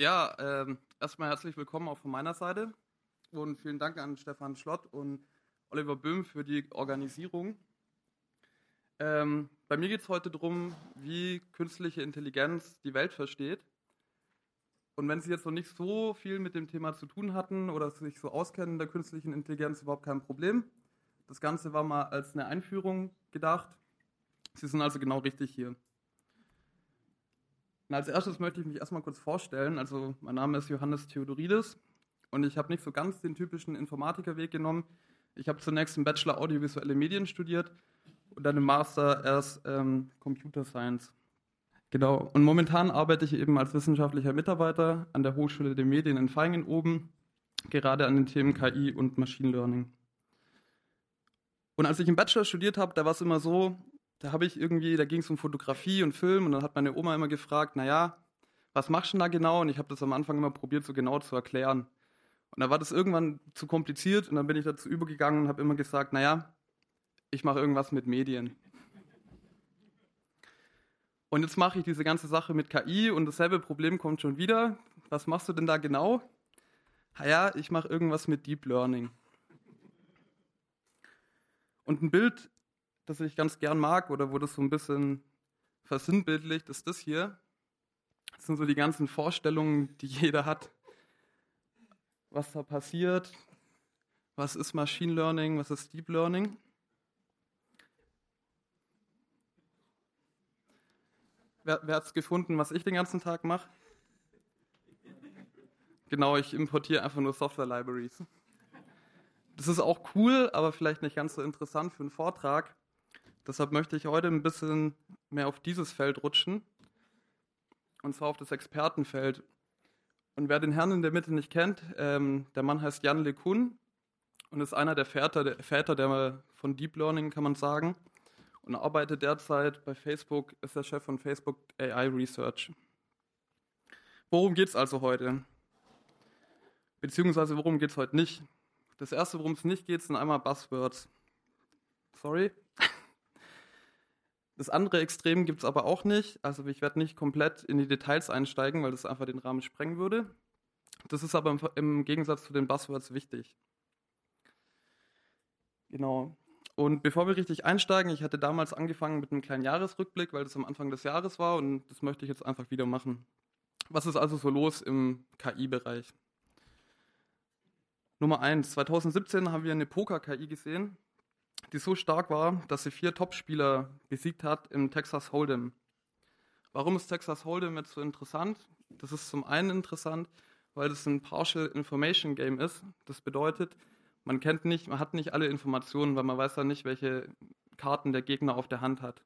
Ja, ähm, erstmal herzlich willkommen auch von meiner Seite und vielen Dank an Stefan Schlott und Oliver Böhm für die Organisierung. Ähm, bei mir geht es heute darum, wie künstliche Intelligenz die Welt versteht. Und wenn Sie jetzt noch nicht so viel mit dem Thema zu tun hatten oder sich so auskennen der künstlichen Intelligenz, überhaupt kein Problem. Das Ganze war mal als eine Einführung gedacht. Sie sind also genau richtig hier. Und als erstes möchte ich mich erstmal kurz vorstellen. Also mein Name ist Johannes Theodorides und ich habe nicht so ganz den typischen Informatikerweg genommen. Ich habe zunächst im Bachelor Audiovisuelle Medien studiert und dann im Master erst ähm, Computer Science. Genau. Und momentan arbeite ich eben als wissenschaftlicher Mitarbeiter an der Hochschule der Medien in Feingen oben, gerade an den Themen KI und Machine Learning. Und als ich im Bachelor studiert habe, da war es immer so, da habe ich irgendwie, da ging es um Fotografie und Film und dann hat meine Oma immer gefragt, naja, was machst du denn da genau? Und ich habe das am Anfang immer probiert, so genau zu erklären. Und da war das irgendwann zu kompliziert und dann bin ich dazu übergegangen und habe immer gesagt, naja, ich mache irgendwas mit Medien. Und jetzt mache ich diese ganze Sache mit KI und dasselbe Problem kommt schon wieder. Was machst du denn da genau? Ja, ich mache irgendwas mit Deep Learning. Und ein Bild, das ich ganz gern mag oder wo das so ein bisschen versinnbildlicht, ist das hier. Das sind so die ganzen Vorstellungen, die jeder hat, was da passiert, was ist Machine Learning, was ist Deep Learning. Wer, wer hat es gefunden, was ich den ganzen Tag mache? Genau, ich importiere einfach nur Software-Libraries. Das ist auch cool, aber vielleicht nicht ganz so interessant für einen Vortrag. Deshalb möchte ich heute ein bisschen mehr auf dieses Feld rutschen. Und zwar auf das Expertenfeld. Und wer den Herrn in der Mitte nicht kennt, ähm, der Mann heißt Jan LeCun und ist einer der Väter, der Väter der, von Deep Learning, kann man sagen. Und arbeitet derzeit bei Facebook, ist der Chef von Facebook AI Research. Worum geht es also heute? Beziehungsweise worum geht es heute nicht? Das erste, worum es nicht geht, sind einmal Buzzwords. Sorry. Das andere Extrem gibt es aber auch nicht. Also ich werde nicht komplett in die Details einsteigen, weil das einfach den Rahmen sprengen würde. Das ist aber im, im Gegensatz zu den Buzzwords wichtig. Genau. Und bevor wir richtig einsteigen, ich hatte damals angefangen mit einem kleinen Jahresrückblick, weil das am Anfang des Jahres war und das möchte ich jetzt einfach wieder machen. Was ist also so los im KI-Bereich? Nummer eins: 2017 haben wir eine Poker-KI gesehen, die so stark war, dass sie vier Topspieler besiegt hat im Texas Hold'em. Warum ist Texas Hold'em jetzt so interessant? Das ist zum einen interessant, weil es ein Partial Information Game ist. Das bedeutet, man kennt nicht, man hat nicht alle Informationen, weil man weiß ja nicht, welche Karten der Gegner auf der Hand hat.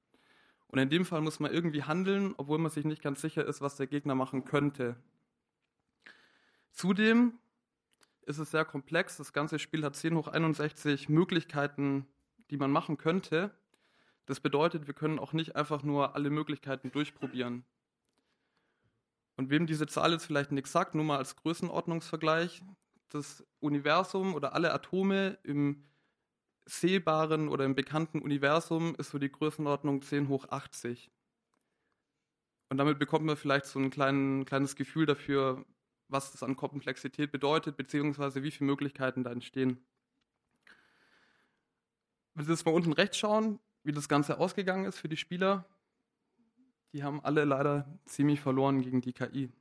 Und in dem Fall muss man irgendwie handeln, obwohl man sich nicht ganz sicher ist, was der Gegner machen könnte. Zudem ist es sehr komplex. Das ganze Spiel hat 10 hoch 61 Möglichkeiten, die man machen könnte. Das bedeutet, wir können auch nicht einfach nur alle Möglichkeiten durchprobieren. Und wem diese Zahl jetzt vielleicht nicht sagt, nur mal als Größenordnungsvergleich, das Universum oder alle Atome im sehbaren oder im bekannten Universum ist so die Größenordnung 10 hoch 80. Und damit bekommt man vielleicht so ein klein, kleines Gefühl dafür, was das an Komplexität bedeutet, beziehungsweise wie viele Möglichkeiten da entstehen. Wenn Sie jetzt mal unten rechts schauen, wie das Ganze ausgegangen ist für die Spieler, die haben alle leider ziemlich verloren gegen die KI.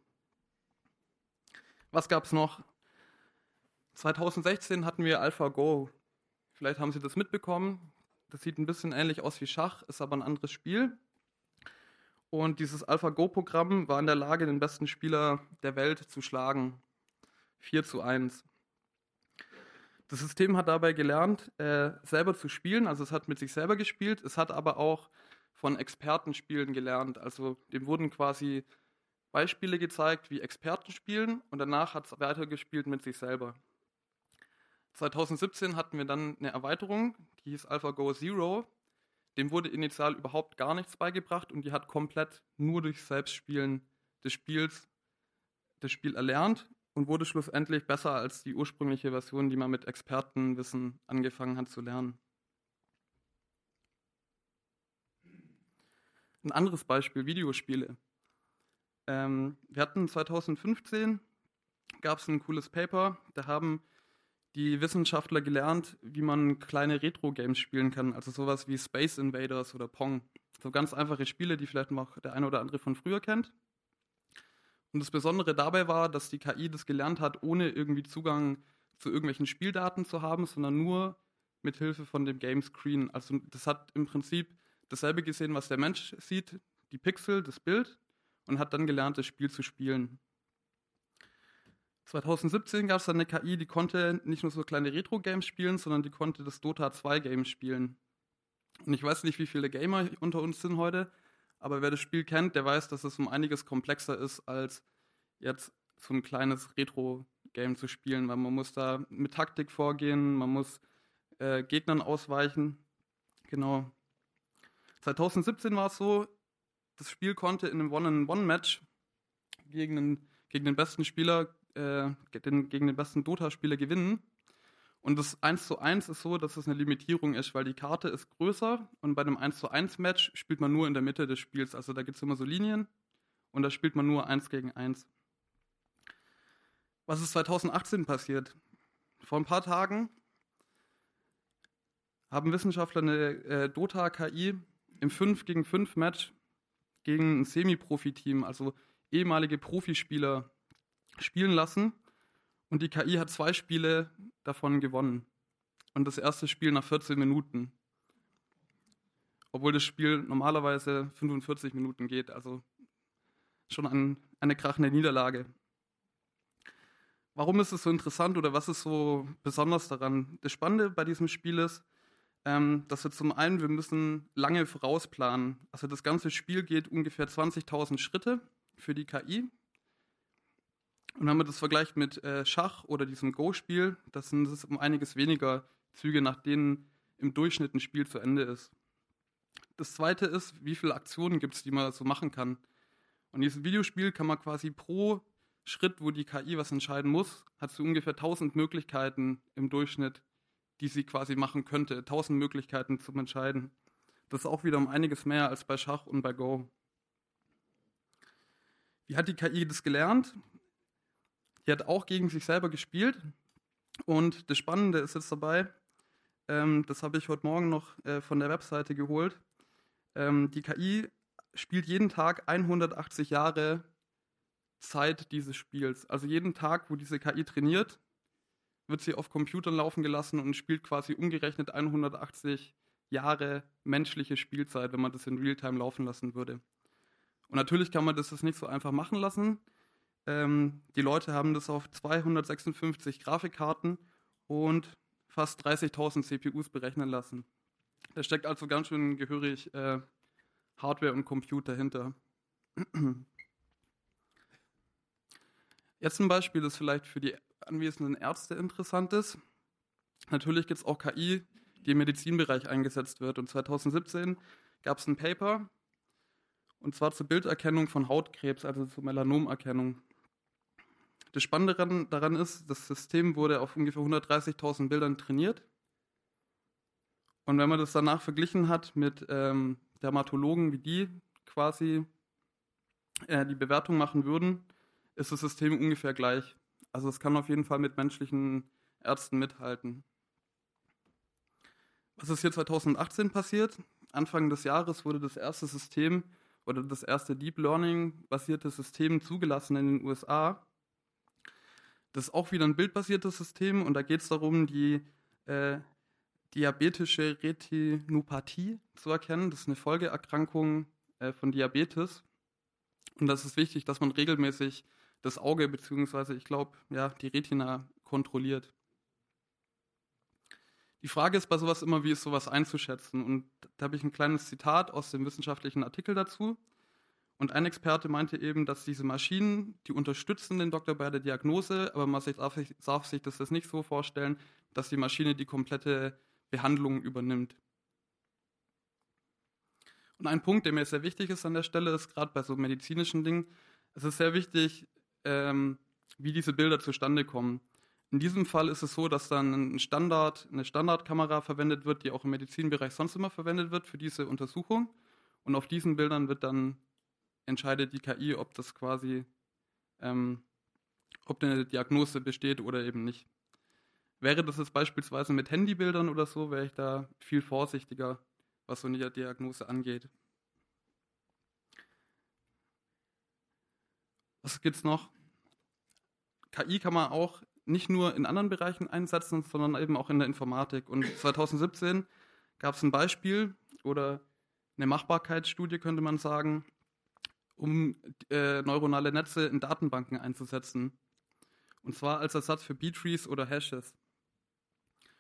Was gab es noch? 2016 hatten wir AlphaGo. Vielleicht haben Sie das mitbekommen. Das sieht ein bisschen ähnlich aus wie Schach, ist aber ein anderes Spiel. Und dieses AlphaGo-Programm war in der Lage, den besten Spieler der Welt zu schlagen. 4 zu 1. Das System hat dabei gelernt, äh, selber zu spielen, also es hat mit sich selber gespielt, es hat aber auch von Experten spielen gelernt. Also dem wurden quasi Beispiele gezeigt, wie Experten spielen. Und danach hat es weitergespielt mit sich selber. 2017 hatten wir dann eine Erweiterung, die hieß AlphaGo Zero. Dem wurde initial überhaupt gar nichts beigebracht und die hat komplett nur durch Selbstspielen des Spiels das Spiel erlernt und wurde schlussendlich besser als die ursprüngliche Version, die man mit Expertenwissen angefangen hat zu lernen. Ein anderes Beispiel, Videospiele. Ähm, wir hatten 2015 gab es ein cooles Paper, da haben die Wissenschaftler gelernt, wie man kleine Retro-Games spielen kann, also sowas wie Space Invaders oder Pong. So ganz einfache Spiele, die vielleicht noch der eine oder andere von früher kennt. Und das Besondere dabei war, dass die KI das gelernt hat, ohne irgendwie Zugang zu irgendwelchen Spieldaten zu haben, sondern nur mit Hilfe von dem Game Screen. Also das hat im Prinzip dasselbe gesehen, was der Mensch sieht, die Pixel, das Bild, und hat dann gelernt, das Spiel zu spielen. 2017 gab es dann eine KI, die konnte nicht nur so kleine Retro-Games spielen, sondern die konnte das Dota 2-Game spielen. Und ich weiß nicht, wie viele Gamer unter uns sind heute, aber wer das Spiel kennt, der weiß, dass es um einiges komplexer ist, als jetzt so ein kleines Retro-Game zu spielen, weil man muss da mit Taktik vorgehen, man muss äh, Gegnern ausweichen. Genau. 2017 war es so, das Spiel konnte in einem One-on-One-Match gegen den, gegen den besten Spieler, äh, den, gegen den besten Dota-Spieler gewinnen. Und das 1 zu 1 ist so, dass es eine Limitierung ist, weil die Karte ist größer und bei einem 1 zu 1 Match spielt man nur in der Mitte des Spiels. Also da gibt es immer so Linien und da spielt man nur 1 gegen 1. Was ist 2018 passiert? Vor ein paar Tagen haben Wissenschaftler eine äh, Dota-KI im 5 gegen 5 Match gegen ein Semi-Profi-Team, also ehemalige Profispieler, spielen lassen und die KI hat zwei Spiele davon gewonnen. Und das erste Spiel nach 14 Minuten. Obwohl das Spiel normalerweise 45 Minuten geht. Also schon ein, eine krachende Niederlage. Warum ist es so interessant oder was ist so besonders daran? Das Spannende bei diesem Spiel ist, ähm, dass wir zum einen, wir müssen lange vorausplanen. Also das ganze Spiel geht ungefähr 20.000 Schritte für die KI. Und wenn man das vergleicht mit äh, Schach oder diesem Go-Spiel, das sind es um einiges weniger Züge, nach denen im Durchschnitt ein Spiel zu Ende ist. Das zweite ist, wie viele Aktionen gibt es, die man so machen kann. Und in diesem Videospiel kann man quasi pro Schritt, wo die KI was entscheiden muss, hat sie ungefähr 1000 Möglichkeiten im Durchschnitt, die sie quasi machen könnte. 1000 Möglichkeiten zum Entscheiden. Das ist auch wieder um einiges mehr als bei Schach und bei Go. Wie hat die KI das gelernt? Die hat auch gegen sich selber gespielt. Und das Spannende ist jetzt dabei, ähm, das habe ich heute Morgen noch äh, von der Webseite geholt. Ähm, die KI spielt jeden Tag 180 Jahre Zeit dieses Spiels. Also jeden Tag, wo diese KI trainiert, wird sie auf Computern laufen gelassen und spielt quasi umgerechnet 180 Jahre menschliche Spielzeit, wenn man das in Realtime laufen lassen würde. Und natürlich kann man das jetzt nicht so einfach machen lassen. Ähm, die Leute haben das auf 256 Grafikkarten und fast 30.000 CPUs berechnen lassen. Da steckt also ganz schön gehörig äh, Hardware und Computer hinter. Jetzt ein Beispiel, das vielleicht für die anwesenden Ärzte interessant ist. Natürlich gibt es auch KI, die im Medizinbereich eingesetzt wird. Und 2017 gab es ein Paper, und zwar zur Bilderkennung von Hautkrebs, also zur Melanomerkennung. Das Spannende daran, daran ist, das System wurde auf ungefähr 130.000 Bildern trainiert. Und wenn man das danach verglichen hat mit ähm, Dermatologen, wie die quasi äh, die Bewertung machen würden, ist das System ungefähr gleich. Also es kann auf jeden Fall mit menschlichen Ärzten mithalten. Was ist hier 2018 passiert? Anfang des Jahres wurde das erste System oder das erste Deep Learning basierte System zugelassen in den USA. Das ist auch wieder ein bildbasiertes System und da geht es darum, die äh, diabetische Retinopathie zu erkennen. Das ist eine Folgeerkrankung äh, von Diabetes. Und das ist wichtig, dass man regelmäßig das Auge beziehungsweise ich glaube, ja, die Retina kontrolliert. Die Frage ist bei sowas immer, wie ist sowas einzuschätzen? Und da habe ich ein kleines Zitat aus dem wissenschaftlichen Artikel dazu. Und ein Experte meinte eben, dass diese Maschinen, die unterstützen den Doktor bei der Diagnose, aber man darf sich, darf sich das nicht so vorstellen, dass die Maschine die komplette Behandlung übernimmt. Und ein Punkt, der mir sehr wichtig ist an der Stelle, ist gerade bei so medizinischen Dingen, es ist sehr wichtig, ähm, wie diese Bilder zustande kommen. In diesem Fall ist es so, dass dann ein Standard, eine Standardkamera verwendet wird, die auch im Medizinbereich sonst immer verwendet wird für diese Untersuchung. Und auf diesen Bildern wird dann entscheidet die KI, ob das quasi, ähm, ob eine Diagnose besteht oder eben nicht. Wäre das jetzt beispielsweise mit Handybildern oder so, wäre ich da viel vorsichtiger, was so eine Diagnose angeht. Was gibt's noch? KI kann man auch nicht nur in anderen Bereichen einsetzen, sondern eben auch in der Informatik. Und 2017 gab es ein Beispiel oder eine Machbarkeitsstudie, könnte man sagen, um äh, neuronale Netze in Datenbanken einzusetzen. Und zwar als Ersatz für B-Trees oder Hashes.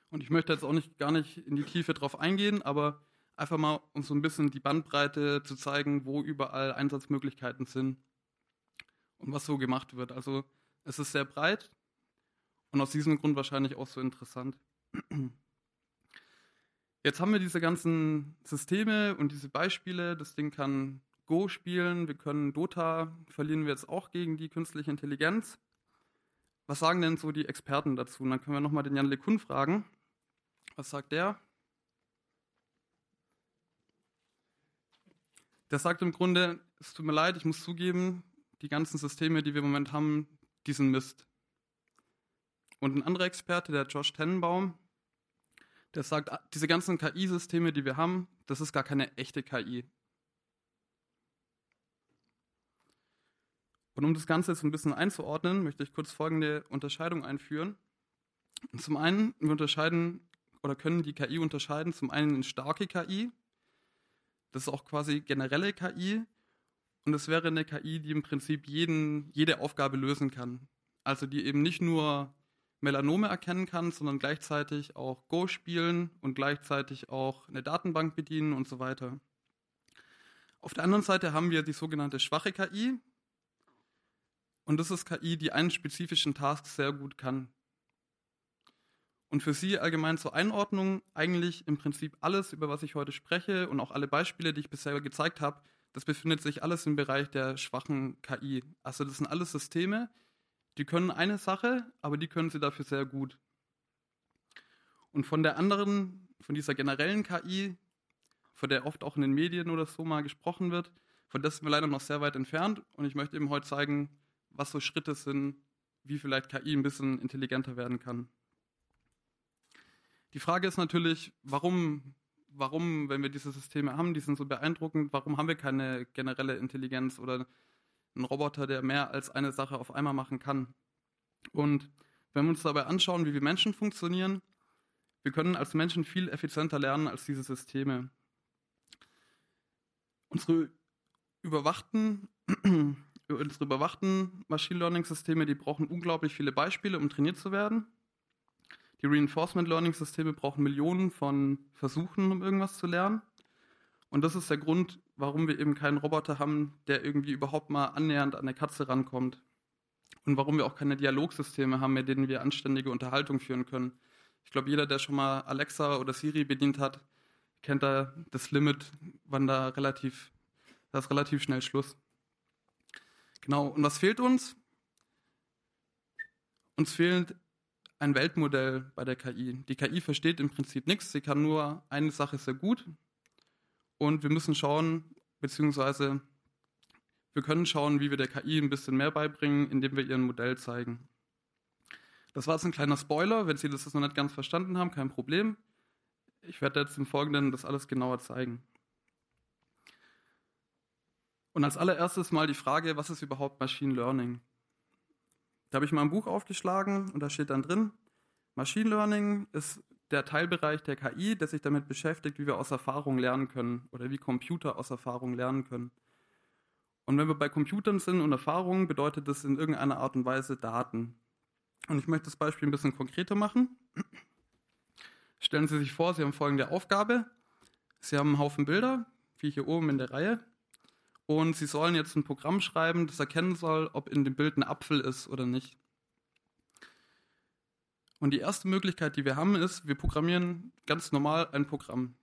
Und ich möchte jetzt auch nicht gar nicht in die Tiefe drauf eingehen, aber einfach mal, um so ein bisschen die Bandbreite zu zeigen, wo überall Einsatzmöglichkeiten sind und was so gemacht wird. Also es ist sehr breit und aus diesem Grund wahrscheinlich auch so interessant. Jetzt haben wir diese ganzen Systeme und diese Beispiele. Das Ding kann Go spielen, wir können Dota, verlieren wir jetzt auch gegen die künstliche Intelligenz. Was sagen denn so die Experten dazu? Und dann können wir nochmal den Jan LeCun fragen. Was sagt der? Der sagt im Grunde, es tut mir leid, ich muss zugeben, die ganzen Systeme, die wir im Moment haben, die sind Mist. Und ein anderer Experte, der Josh Tennenbaum, der sagt, diese ganzen KI-Systeme, die wir haben, das ist gar keine echte KI. Und um das Ganze jetzt ein bisschen einzuordnen, möchte ich kurz folgende Unterscheidung einführen. Zum einen, wir unterscheiden oder können die KI unterscheiden, zum einen in starke KI, das ist auch quasi generelle KI, und das wäre eine KI, die im Prinzip jeden, jede Aufgabe lösen kann. Also die eben nicht nur Melanome erkennen kann, sondern gleichzeitig auch Go spielen und gleichzeitig auch eine Datenbank bedienen und so weiter. Auf der anderen Seite haben wir die sogenannte schwache KI. Und das ist KI, die einen spezifischen Task sehr gut kann. Und für Sie allgemein zur Einordnung, eigentlich im Prinzip alles, über was ich heute spreche und auch alle Beispiele, die ich bisher gezeigt habe, das befindet sich alles im Bereich der schwachen KI. Also das sind alles Systeme, die können eine Sache, aber die können sie dafür sehr gut. Und von der anderen, von dieser generellen KI, von der oft auch in den Medien oder so mal gesprochen wird, von der sind wir leider noch sehr weit entfernt. Und ich möchte eben heute zeigen, was so Schritte sind, wie vielleicht KI ein bisschen intelligenter werden kann. Die Frage ist natürlich, warum warum, wenn wir diese Systeme haben, die sind so beeindruckend, warum haben wir keine generelle Intelligenz oder einen Roboter, der mehr als eine Sache auf einmal machen kann? Und wenn wir uns dabei anschauen, wie wir Menschen funktionieren, wir können als Menschen viel effizienter lernen als diese Systeme. Unsere überwachten, unsere überwachten Machine Learning Systeme, die brauchen unglaublich viele Beispiele, um trainiert zu werden. Die Reinforcement Learning Systeme brauchen Millionen von Versuchen, um irgendwas zu lernen. Und das ist der Grund, warum wir eben keinen Roboter haben, der irgendwie überhaupt mal annähernd an eine Katze rankommt. Und warum wir auch keine Dialogsysteme haben, mit denen wir anständige Unterhaltung führen können. Ich glaube, jeder, der schon mal Alexa oder Siri bedient hat, kennt da das Limit, wann da relativ, da ist relativ schnell Schluss. Genau, und was fehlt uns? Uns fehlt ein Weltmodell bei der KI. Die KI versteht im Prinzip nichts, sie kann nur eine Sache sehr gut. Und wir müssen schauen, beziehungsweise wir können schauen, wie wir der KI ein bisschen mehr beibringen, indem wir ihr ein Modell zeigen. Das war jetzt ein kleiner Spoiler. Wenn Sie das noch nicht ganz verstanden haben, kein Problem. Ich werde jetzt im Folgenden das alles genauer zeigen. Und als allererstes mal die Frage, was ist überhaupt Machine Learning? Da habe ich mal ein Buch aufgeschlagen und da steht dann drin, Machine Learning ist der Teilbereich der KI, der sich damit beschäftigt, wie wir aus Erfahrung lernen können oder wie Computer aus Erfahrung lernen können. Und wenn wir bei Computern sind und Erfahrungen, bedeutet das in irgendeiner Art und Weise Daten. Und ich möchte das Beispiel ein bisschen konkreter machen. Stellen Sie sich vor, Sie haben folgende Aufgabe. Sie haben einen Haufen Bilder, wie hier oben in der Reihe und sie sollen jetzt ein Programm schreiben, das erkennen soll, ob in dem Bild ein Apfel ist oder nicht. Und die erste Möglichkeit, die wir haben, ist, wir programmieren ganz normal ein Programm.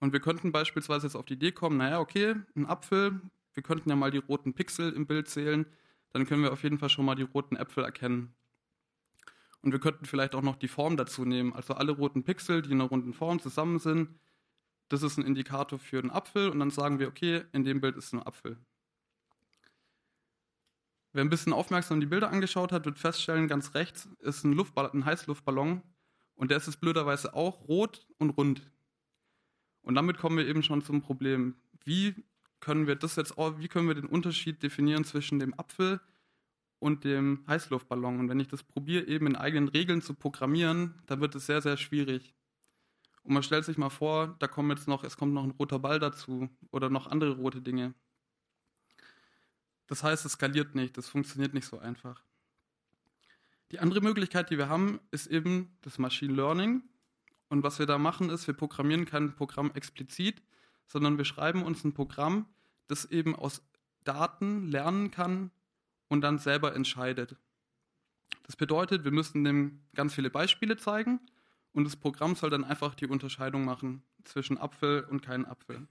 Und wir könnten beispielsweise jetzt auf die Idee kommen, naja, okay, ein Apfel, wir könnten ja mal die roten Pixel im Bild zählen, dann können wir auf jeden Fall schon mal die roten Äpfel erkennen. Und wir könnten vielleicht auch noch die Form dazu nehmen, also alle roten Pixel, die in einer runden Form zusammen sind, das ist ein Indikator für einen Apfel und dann sagen wir, okay, in dem Bild ist ein Apfel. Wer ein bisschen aufmerksam die Bilder angeschaut hat, wird feststellen, ganz rechts ist ein, Luftball ein Heißluftballon und der ist es blöderweise auch rot und rund. Und damit kommen wir eben schon zum Problem. Wie können wir das jetzt, wie können wir den Unterschied definieren zwischen dem Apfel und dem Heißluftballon? Und wenn ich das probiere, eben in eigenen Regeln zu programmieren, dann wird es sehr, sehr schwierig. Und man stellt sich mal vor, da kommt jetzt noch, es kommt noch ein roter Ball dazu oder noch andere rote Dinge. Das heißt, es skaliert nicht, das funktioniert nicht so einfach. Die andere Möglichkeit, die wir haben, ist eben das Machine Learning. Und was wir da machen, ist, wir programmieren kein Programm explizit, sondern wir schreiben uns ein Programm, das eben aus Daten lernen kann und dann selber entscheidet. Das bedeutet, wir müssen dem ganz viele Beispiele zeigen und das Programm soll dann einfach die Unterscheidung machen zwischen Apfel und keinem Apfel.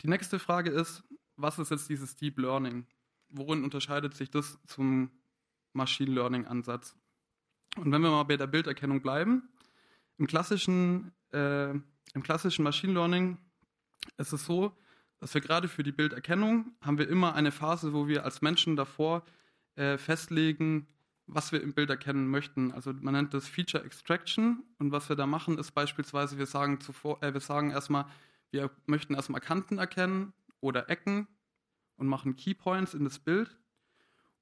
Die nächste Frage ist, was ist jetzt dieses Deep Learning? Worin unterscheidet sich das zum Machine Learning Ansatz? Und wenn wir mal bei der Bilderkennung bleiben, im klassischen, äh, im klassischen Machine Learning ist es so, dass wir gerade für die Bilderkennung haben wir immer eine Phase, wo wir als Menschen davor äh, festlegen, was wir im Bild erkennen möchten. Also man nennt das Feature Extraction und was wir da machen ist beispielsweise, wir sagen zuvor, äh, wir sagen erstmal, wir möchten erstmal Kanten erkennen oder Ecken und machen Keypoints in das Bild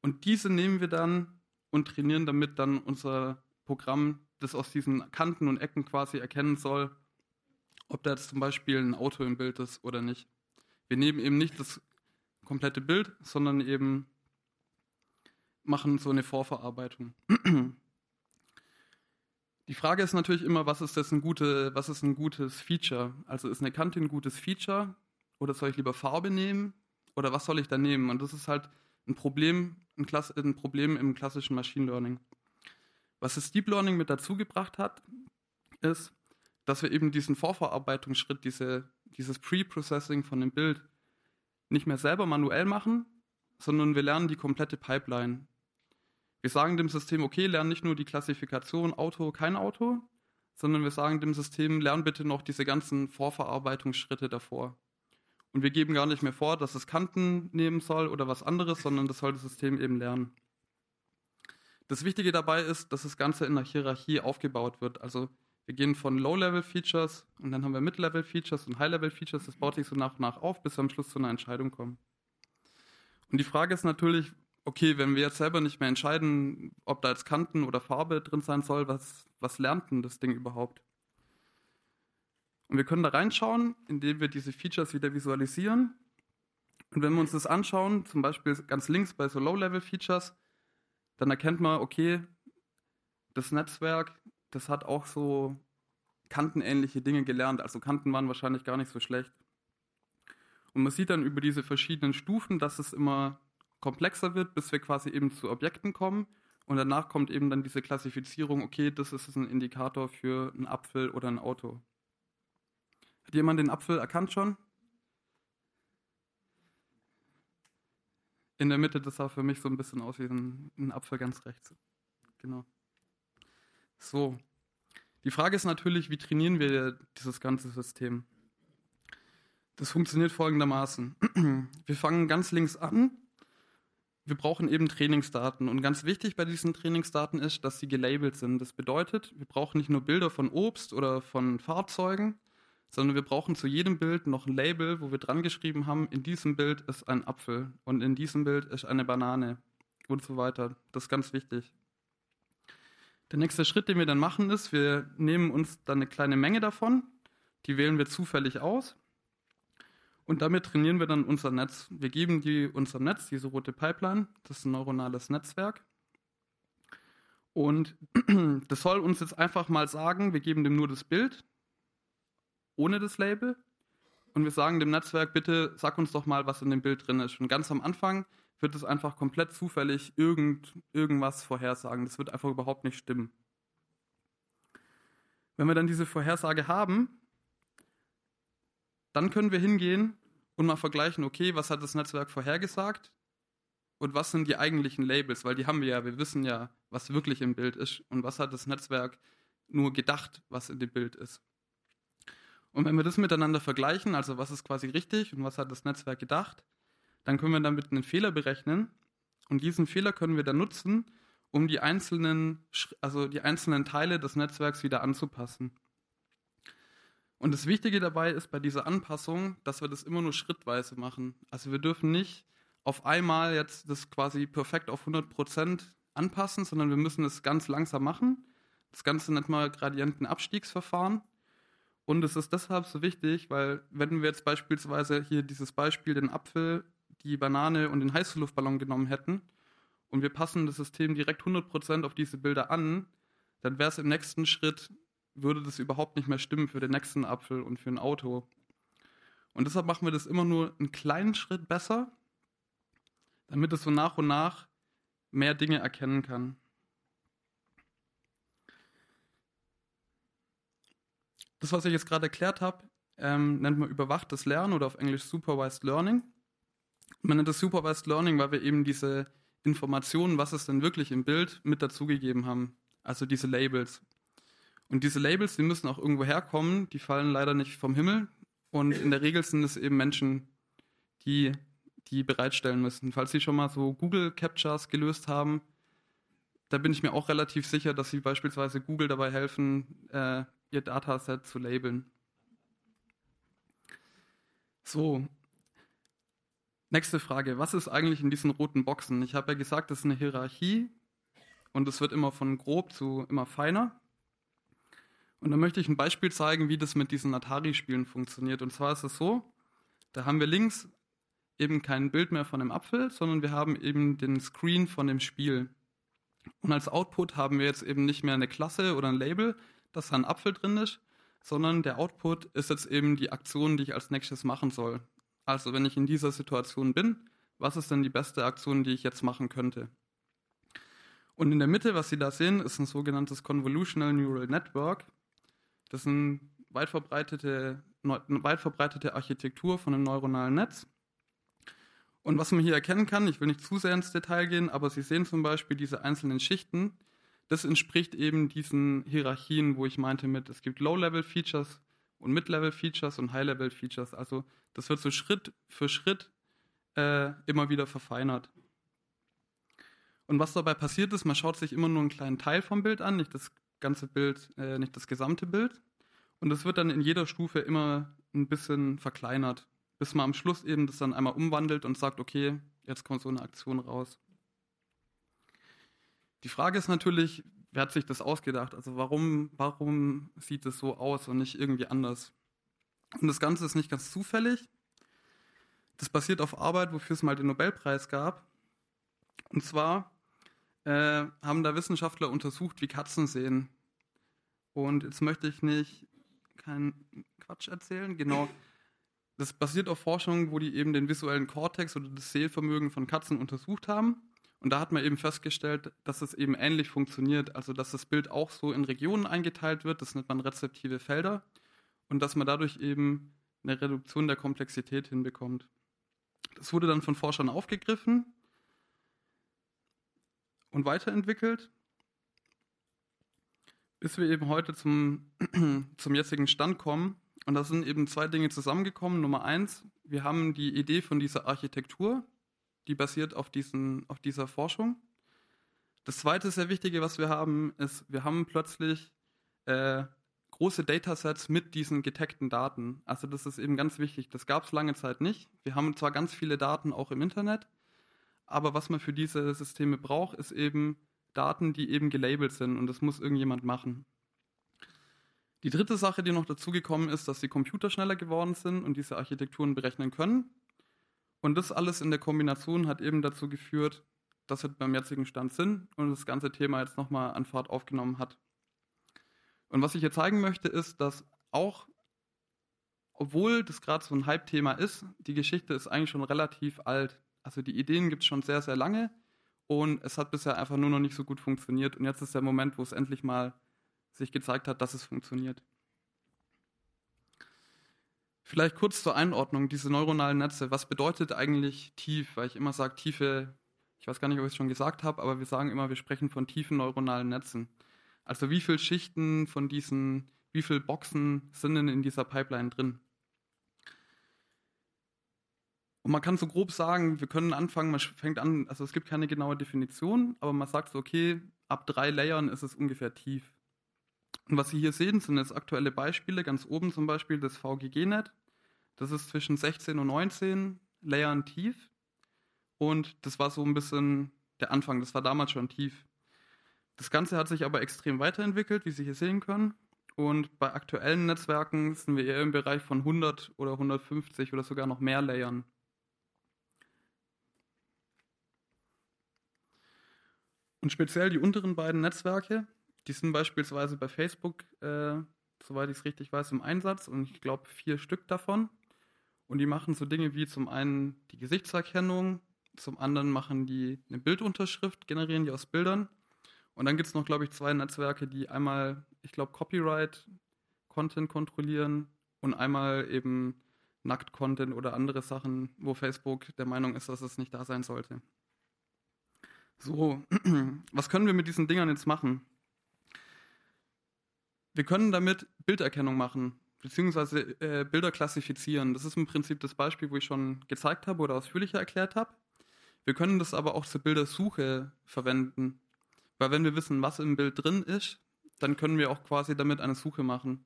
und diese nehmen wir dann und trainieren damit dann unser Programm das aus diesen Kanten und Ecken quasi erkennen soll, ob da jetzt zum Beispiel ein Auto im Bild ist oder nicht. Wir nehmen eben nicht das komplette Bild, sondern eben machen so eine Vorverarbeitung. Die Frage ist natürlich immer, was ist das ein, gute, was ist ein gutes Feature? Also ist eine Kante ein gutes Feature oder soll ich lieber Farbe nehmen oder was soll ich da nehmen? Und das ist halt ein Problem, ein, Klass ein Problem im klassischen Machine Learning. Was das Deep Learning mit dazu gebracht hat, ist, dass wir eben diesen Vorverarbeitungsschritt, diese, dieses Pre-Processing von dem Bild nicht mehr selber manuell machen, sondern wir lernen die komplette Pipeline. Wir sagen dem System, okay, lern nicht nur die Klassifikation Auto, kein Auto, sondern wir sagen dem System, lern bitte noch diese ganzen Vorverarbeitungsschritte davor. Und wir geben gar nicht mehr vor, dass es Kanten nehmen soll oder was anderes, sondern das soll das System eben lernen. Das Wichtige dabei ist, dass das Ganze in einer Hierarchie aufgebaut wird. Also wir gehen von Low-Level-Features und dann haben wir Mid-Level-Features und High-Level-Features. Das baut sich so nach und nach auf, bis wir am Schluss zu einer Entscheidung kommen. Und die Frage ist natürlich, okay, wenn wir jetzt selber nicht mehr entscheiden, ob da jetzt Kanten oder Farbe drin sein soll, was, was lernt denn das Ding überhaupt? Und wir können da reinschauen, indem wir diese Features wieder visualisieren. Und wenn wir uns das anschauen, zum Beispiel ganz links bei so Low-Level-Features, dann erkennt man, okay, das Netzwerk, das hat auch so kantenähnliche Dinge gelernt. Also Kanten waren wahrscheinlich gar nicht so schlecht. Und man sieht dann über diese verschiedenen Stufen, dass es immer komplexer wird, bis wir quasi eben zu Objekten kommen. Und danach kommt eben dann diese Klassifizierung, okay, das ist ein Indikator für einen Apfel oder ein Auto. Hat jemand den Apfel erkannt schon? in der Mitte, das sah für mich so ein bisschen aus wie ein, ein Apfel ganz rechts. Genau. So. Die Frage ist natürlich, wie trainieren wir dieses ganze System? Das funktioniert folgendermaßen. Wir fangen ganz links an. Wir brauchen eben Trainingsdaten. Und ganz wichtig bei diesen Trainingsdaten ist, dass sie gelabelt sind. Das bedeutet, wir brauchen nicht nur Bilder von Obst oder von Fahrzeugen, sondern wir brauchen zu jedem Bild noch ein Label, wo wir dran geschrieben haben, in diesem Bild ist ein Apfel und in diesem Bild ist eine Banane und so weiter. Das ist ganz wichtig. Der nächste Schritt, den wir dann machen, ist, wir nehmen uns dann eine kleine Menge davon, die wählen wir zufällig aus und damit trainieren wir dann unser Netz. Wir geben die, unser Netz, diese rote Pipeline, das ist ein neuronales Netzwerk. Und das soll uns jetzt einfach mal sagen, wir geben dem nur das Bild, ohne das Label und wir sagen dem Netzwerk, bitte sag uns doch mal, was in dem Bild drin ist. Und ganz am Anfang wird es einfach komplett zufällig irgend, irgendwas vorhersagen. Das wird einfach überhaupt nicht stimmen. Wenn wir dann diese Vorhersage haben, dann können wir hingehen und mal vergleichen, okay, was hat das Netzwerk vorhergesagt und was sind die eigentlichen Labels, weil die haben wir ja, wir wissen ja, was wirklich im Bild ist und was hat das Netzwerk nur gedacht, was in dem Bild ist. Und wenn wir das miteinander vergleichen, also was ist quasi richtig und was hat das Netzwerk gedacht, dann können wir damit einen Fehler berechnen. Und diesen Fehler können wir dann nutzen, um die einzelnen, also die einzelnen Teile des Netzwerks wieder anzupassen. Und das Wichtige dabei ist bei dieser Anpassung, dass wir das immer nur schrittweise machen. Also wir dürfen nicht auf einmal jetzt das quasi perfekt auf 100% anpassen, sondern wir müssen es ganz langsam machen. Das Ganze nennt man Gradientenabstiegsverfahren. Und es ist deshalb so wichtig, weil wenn wir jetzt beispielsweise hier dieses Beispiel den Apfel, die Banane und den Heißluftballon genommen hätten und wir passen das System direkt 100% auf diese Bilder an, dann wäre es im nächsten Schritt würde das überhaupt nicht mehr stimmen für den nächsten Apfel und für ein Auto. Und deshalb machen wir das immer nur einen kleinen Schritt besser, damit es so nach und nach mehr Dinge erkennen kann. Das, was ich jetzt gerade erklärt habe, ähm, nennt man überwachtes Lernen oder auf Englisch Supervised Learning. Man nennt das Supervised Learning, weil wir eben diese Informationen, was es denn wirklich im Bild, mit dazugegeben haben. Also diese Labels. Und diese Labels, die müssen auch irgendwo herkommen, die fallen leider nicht vom Himmel. Und in der Regel sind es eben Menschen, die die bereitstellen müssen. Falls Sie schon mal so Google Captchas gelöst haben, da bin ich mir auch relativ sicher, dass Sie beispielsweise Google dabei helfen, äh, Ihr Dataset zu labeln. So, nächste Frage. Was ist eigentlich in diesen roten Boxen? Ich habe ja gesagt, das ist eine Hierarchie und es wird immer von grob zu immer feiner. Und da möchte ich ein Beispiel zeigen, wie das mit diesen Atari-Spielen funktioniert. Und zwar ist es so, da haben wir links eben kein Bild mehr von dem Apfel, sondern wir haben eben den Screen von dem Spiel. Und als Output haben wir jetzt eben nicht mehr eine Klasse oder ein Label, dass da ein Apfel drin ist, sondern der Output ist jetzt eben die Aktion, die ich als nächstes machen soll. Also wenn ich in dieser Situation bin, was ist denn die beste Aktion, die ich jetzt machen könnte? Und in der Mitte, was Sie da sehen, ist ein sogenanntes Convolutional Neural Network. Das ist eine weit verbreitete, weit verbreitete Architektur von einem neuronalen Netz. Und was man hier erkennen kann, ich will nicht zu sehr ins Detail gehen, aber Sie sehen zum Beispiel diese einzelnen Schichten, das entspricht eben diesen Hierarchien, wo ich meinte mit, es gibt Low-Level-Features und Mid-Level-Features und High-Level-Features. Also das wird so Schritt für Schritt äh, immer wieder verfeinert. Und was dabei passiert ist, man schaut sich immer nur einen kleinen Teil vom Bild an, nicht das ganze Bild, äh, nicht das gesamte Bild. Und es wird dann in jeder Stufe immer ein bisschen verkleinert, bis man am Schluss eben das dann einmal umwandelt und sagt, okay, jetzt kommt so eine Aktion raus. Die Frage ist natürlich, wer hat sich das ausgedacht? Also warum, warum sieht es so aus und nicht irgendwie anders? Und das Ganze ist nicht ganz zufällig. Das basiert auf Arbeit, wofür es mal den Nobelpreis gab. Und zwar äh, haben da Wissenschaftler untersucht, wie Katzen sehen. Und jetzt möchte ich nicht keinen Quatsch erzählen. Genau. Das basiert auf Forschung, wo die eben den visuellen Kortex oder das Sehvermögen von Katzen untersucht haben. Und da hat man eben festgestellt, dass es eben ähnlich funktioniert. Also, dass das Bild auch so in Regionen eingeteilt wird. Das nennt man rezeptive Felder. Und dass man dadurch eben eine Reduktion der Komplexität hinbekommt. Das wurde dann von Forschern aufgegriffen und weiterentwickelt, bis wir eben heute zum, zum jetzigen Stand kommen. Und da sind eben zwei Dinge zusammengekommen. Nummer eins, wir haben die Idee von dieser Architektur, die basiert auf, diesen, auf dieser Forschung. Das zweite sehr wichtige, was wir haben, ist, wir haben plötzlich äh, große Datasets mit diesen getagten Daten. Also das ist eben ganz wichtig. Das gab es lange Zeit nicht. Wir haben zwar ganz viele Daten auch im Internet, aber was man für diese Systeme braucht, ist eben Daten, die eben gelabelt sind und das muss irgendjemand machen. Die dritte Sache, die noch dazugekommen ist, dass die Computer schneller geworden sind und diese Architekturen berechnen können. Und das alles in der Kombination hat eben dazu geführt, dass wir beim jetzigen Stand sind und das ganze Thema jetzt nochmal an Fahrt aufgenommen hat. Und was ich hier zeigen möchte, ist, dass auch, obwohl das gerade so ein Hype-Thema ist, die Geschichte ist eigentlich schon relativ alt. Also die Ideen gibt es schon sehr, sehr lange und es hat bisher einfach nur noch nicht so gut funktioniert. Und jetzt ist der Moment, wo es endlich mal sich gezeigt hat, dass es funktioniert. Vielleicht kurz zur Einordnung, diese neuronalen Netze. Was bedeutet eigentlich tief? Weil ich immer sage, tiefe, ich weiß gar nicht, ob ich es schon gesagt habe, aber wir sagen immer, wir sprechen von tiefen neuronalen Netzen. Also wie viele Schichten von diesen wie viele Boxen sind denn in dieser Pipeline drin. Und man kann so grob sagen, wir können anfangen, man fängt an, also es gibt keine genaue Definition, aber man sagt so, okay, ab drei Layern ist es ungefähr tief. Und was Sie hier sehen, sind jetzt aktuelle Beispiele, ganz oben zum Beispiel das VGG-Net. Das ist zwischen 16 und 19 Layern tief. Und das war so ein bisschen der Anfang, das war damals schon tief. Das Ganze hat sich aber extrem weiterentwickelt, wie Sie hier sehen können. Und bei aktuellen Netzwerken sind wir eher im Bereich von 100 oder 150 oder sogar noch mehr Layern. Und speziell die unteren beiden Netzwerke, die sind beispielsweise bei Facebook, äh, soweit ich es richtig weiß, im Einsatz und ich glaube vier Stück davon. Und die machen so Dinge wie zum einen die Gesichtserkennung, zum anderen machen die eine Bildunterschrift, generieren die aus Bildern. Und dann gibt es noch, glaube ich, zwei Netzwerke, die einmal, ich glaube, Copyright-Content kontrollieren und einmal eben Nackt-Content oder andere Sachen, wo Facebook der Meinung ist, dass es nicht da sein sollte. So, was können wir mit diesen Dingern jetzt machen? Wir können damit Bilderkennung machen, beziehungsweise äh, Bilder klassifizieren. Das ist im Prinzip das Beispiel, wo ich schon gezeigt habe oder ausführlicher erklärt habe. Wir können das aber auch zur Bildersuche verwenden. Weil wenn wir wissen, was im Bild drin ist, dann können wir auch quasi damit eine Suche machen.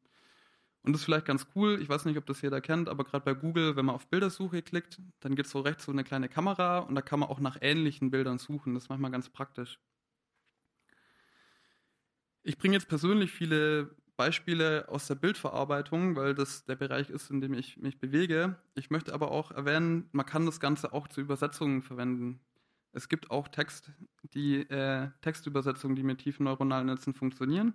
Und das ist vielleicht ganz cool. Ich weiß nicht, ob das jeder kennt, aber gerade bei Google, wenn man auf Bildersuche klickt, dann gibt es so rechts so eine kleine Kamera und da kann man auch nach ähnlichen Bildern suchen. Das ist manchmal ganz praktisch. Ich bringe jetzt persönlich viele Beispiele aus der Bildverarbeitung, weil das der Bereich ist, in dem ich mich bewege. Ich möchte aber auch erwähnen, man kann das Ganze auch zur Übersetzung verwenden. Es gibt auch Text, die äh, Textübersetzungen, die mit tiefen neuronalen Netzen funktionieren.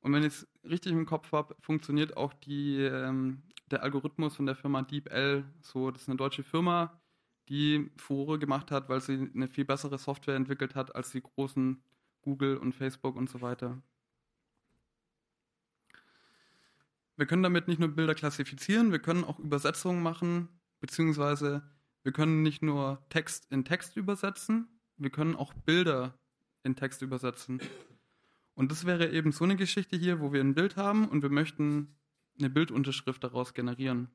Und wenn ich es richtig im Kopf habe, funktioniert auch die, ähm, der Algorithmus von der Firma DeepL so. Das ist eine deutsche Firma, die Furore gemacht hat, weil sie eine viel bessere Software entwickelt hat als die großen Google und Facebook und so weiter. Wir können damit nicht nur Bilder klassifizieren, wir können auch Übersetzungen machen, beziehungsweise wir können nicht nur Text in Text übersetzen, wir können auch Bilder in Text übersetzen. Und das wäre eben so eine Geschichte hier, wo wir ein Bild haben und wir möchten eine Bildunterschrift daraus generieren.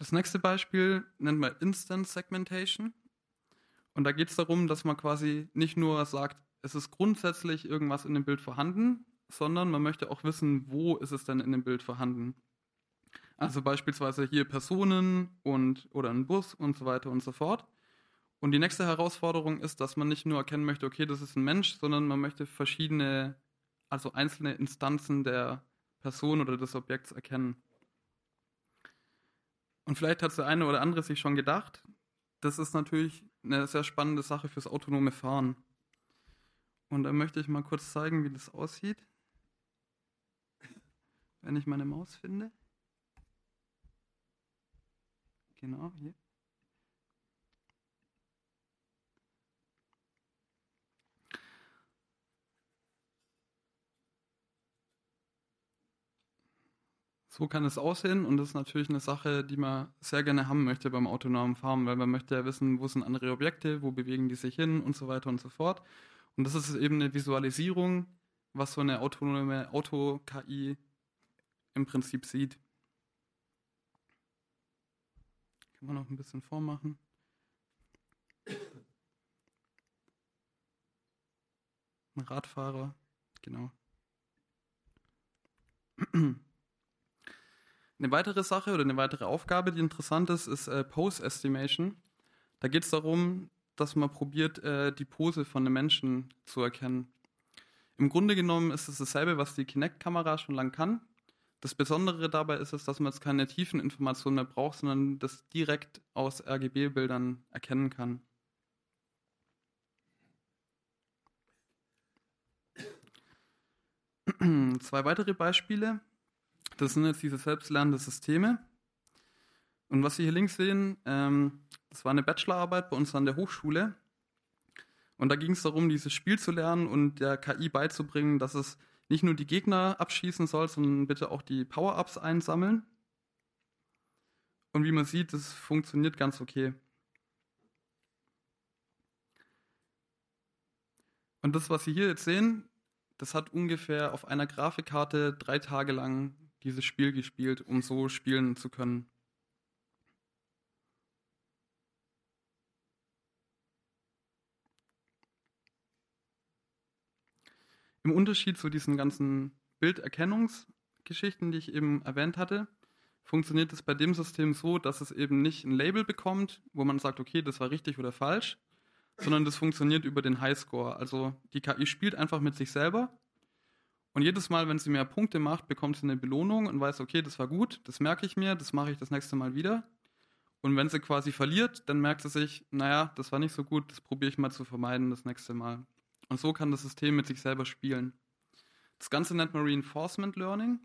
Das nächste Beispiel nennt man Instant Segmentation. Und da geht es darum, dass man quasi nicht nur sagt, es ist grundsätzlich irgendwas in dem Bild vorhanden, sondern man möchte auch wissen, wo ist es denn in dem Bild vorhanden. Also beispielsweise hier Personen und oder ein Bus und so weiter und so fort. Und die nächste Herausforderung ist, dass man nicht nur erkennen möchte, okay, das ist ein Mensch, sondern man möchte verschiedene, also einzelne Instanzen der Person oder des Objekts erkennen. Und vielleicht hat der eine oder andere sich schon gedacht, das ist natürlich eine sehr spannende Sache fürs autonome Fahren. Und da möchte ich mal kurz zeigen, wie das aussieht. Wenn ich meine Maus finde. Genau, hier. So kann es aussehen und das ist natürlich eine Sache, die man sehr gerne haben möchte beim autonomen Fahren, weil man möchte ja wissen, wo sind andere Objekte, wo bewegen die sich hin und so weiter und so fort. Und das ist eben eine Visualisierung, was so eine autonome Auto-KI im Prinzip sieht. Kann man noch ein bisschen vormachen. Ein Radfahrer, genau. Eine weitere Sache oder eine weitere Aufgabe, die interessant ist, ist äh, Pose Estimation. Da geht es darum, dass man probiert, äh, die Pose von einem Menschen zu erkennen. Im Grunde genommen ist es dasselbe, was die Kinect-Kamera schon lang kann. Das Besondere dabei ist es, dass man jetzt keine tiefen Informationen mehr braucht, sondern das direkt aus RGB-Bildern erkennen kann. Zwei weitere Beispiele. Das sind jetzt diese selbstlernenden Systeme. Und was Sie hier links sehen, ähm, das war eine Bachelorarbeit bei uns an der Hochschule. Und da ging es darum, dieses Spiel zu lernen und der KI beizubringen, dass es nicht nur die Gegner abschießen soll, sondern bitte auch die Power-Ups einsammeln. Und wie man sieht, das funktioniert ganz okay. Und das, was Sie hier jetzt sehen, das hat ungefähr auf einer Grafikkarte drei Tage lang dieses Spiel gespielt, um so spielen zu können. Im Unterschied zu diesen ganzen Bilderkennungsgeschichten, die ich eben erwähnt hatte, funktioniert es bei dem System so, dass es eben nicht ein Label bekommt, wo man sagt, okay, das war richtig oder falsch, sondern das funktioniert über den Highscore. Also die KI spielt einfach mit sich selber und jedes Mal, wenn sie mehr Punkte macht, bekommt sie eine Belohnung und weiß, okay, das war gut, das merke ich mir, das mache ich das nächste Mal wieder. Und wenn sie quasi verliert, dann merkt sie sich, naja, das war nicht so gut, das probiere ich mal zu vermeiden das nächste Mal. Und so kann das System mit sich selber spielen. Das Ganze nennt man Reinforcement Learning.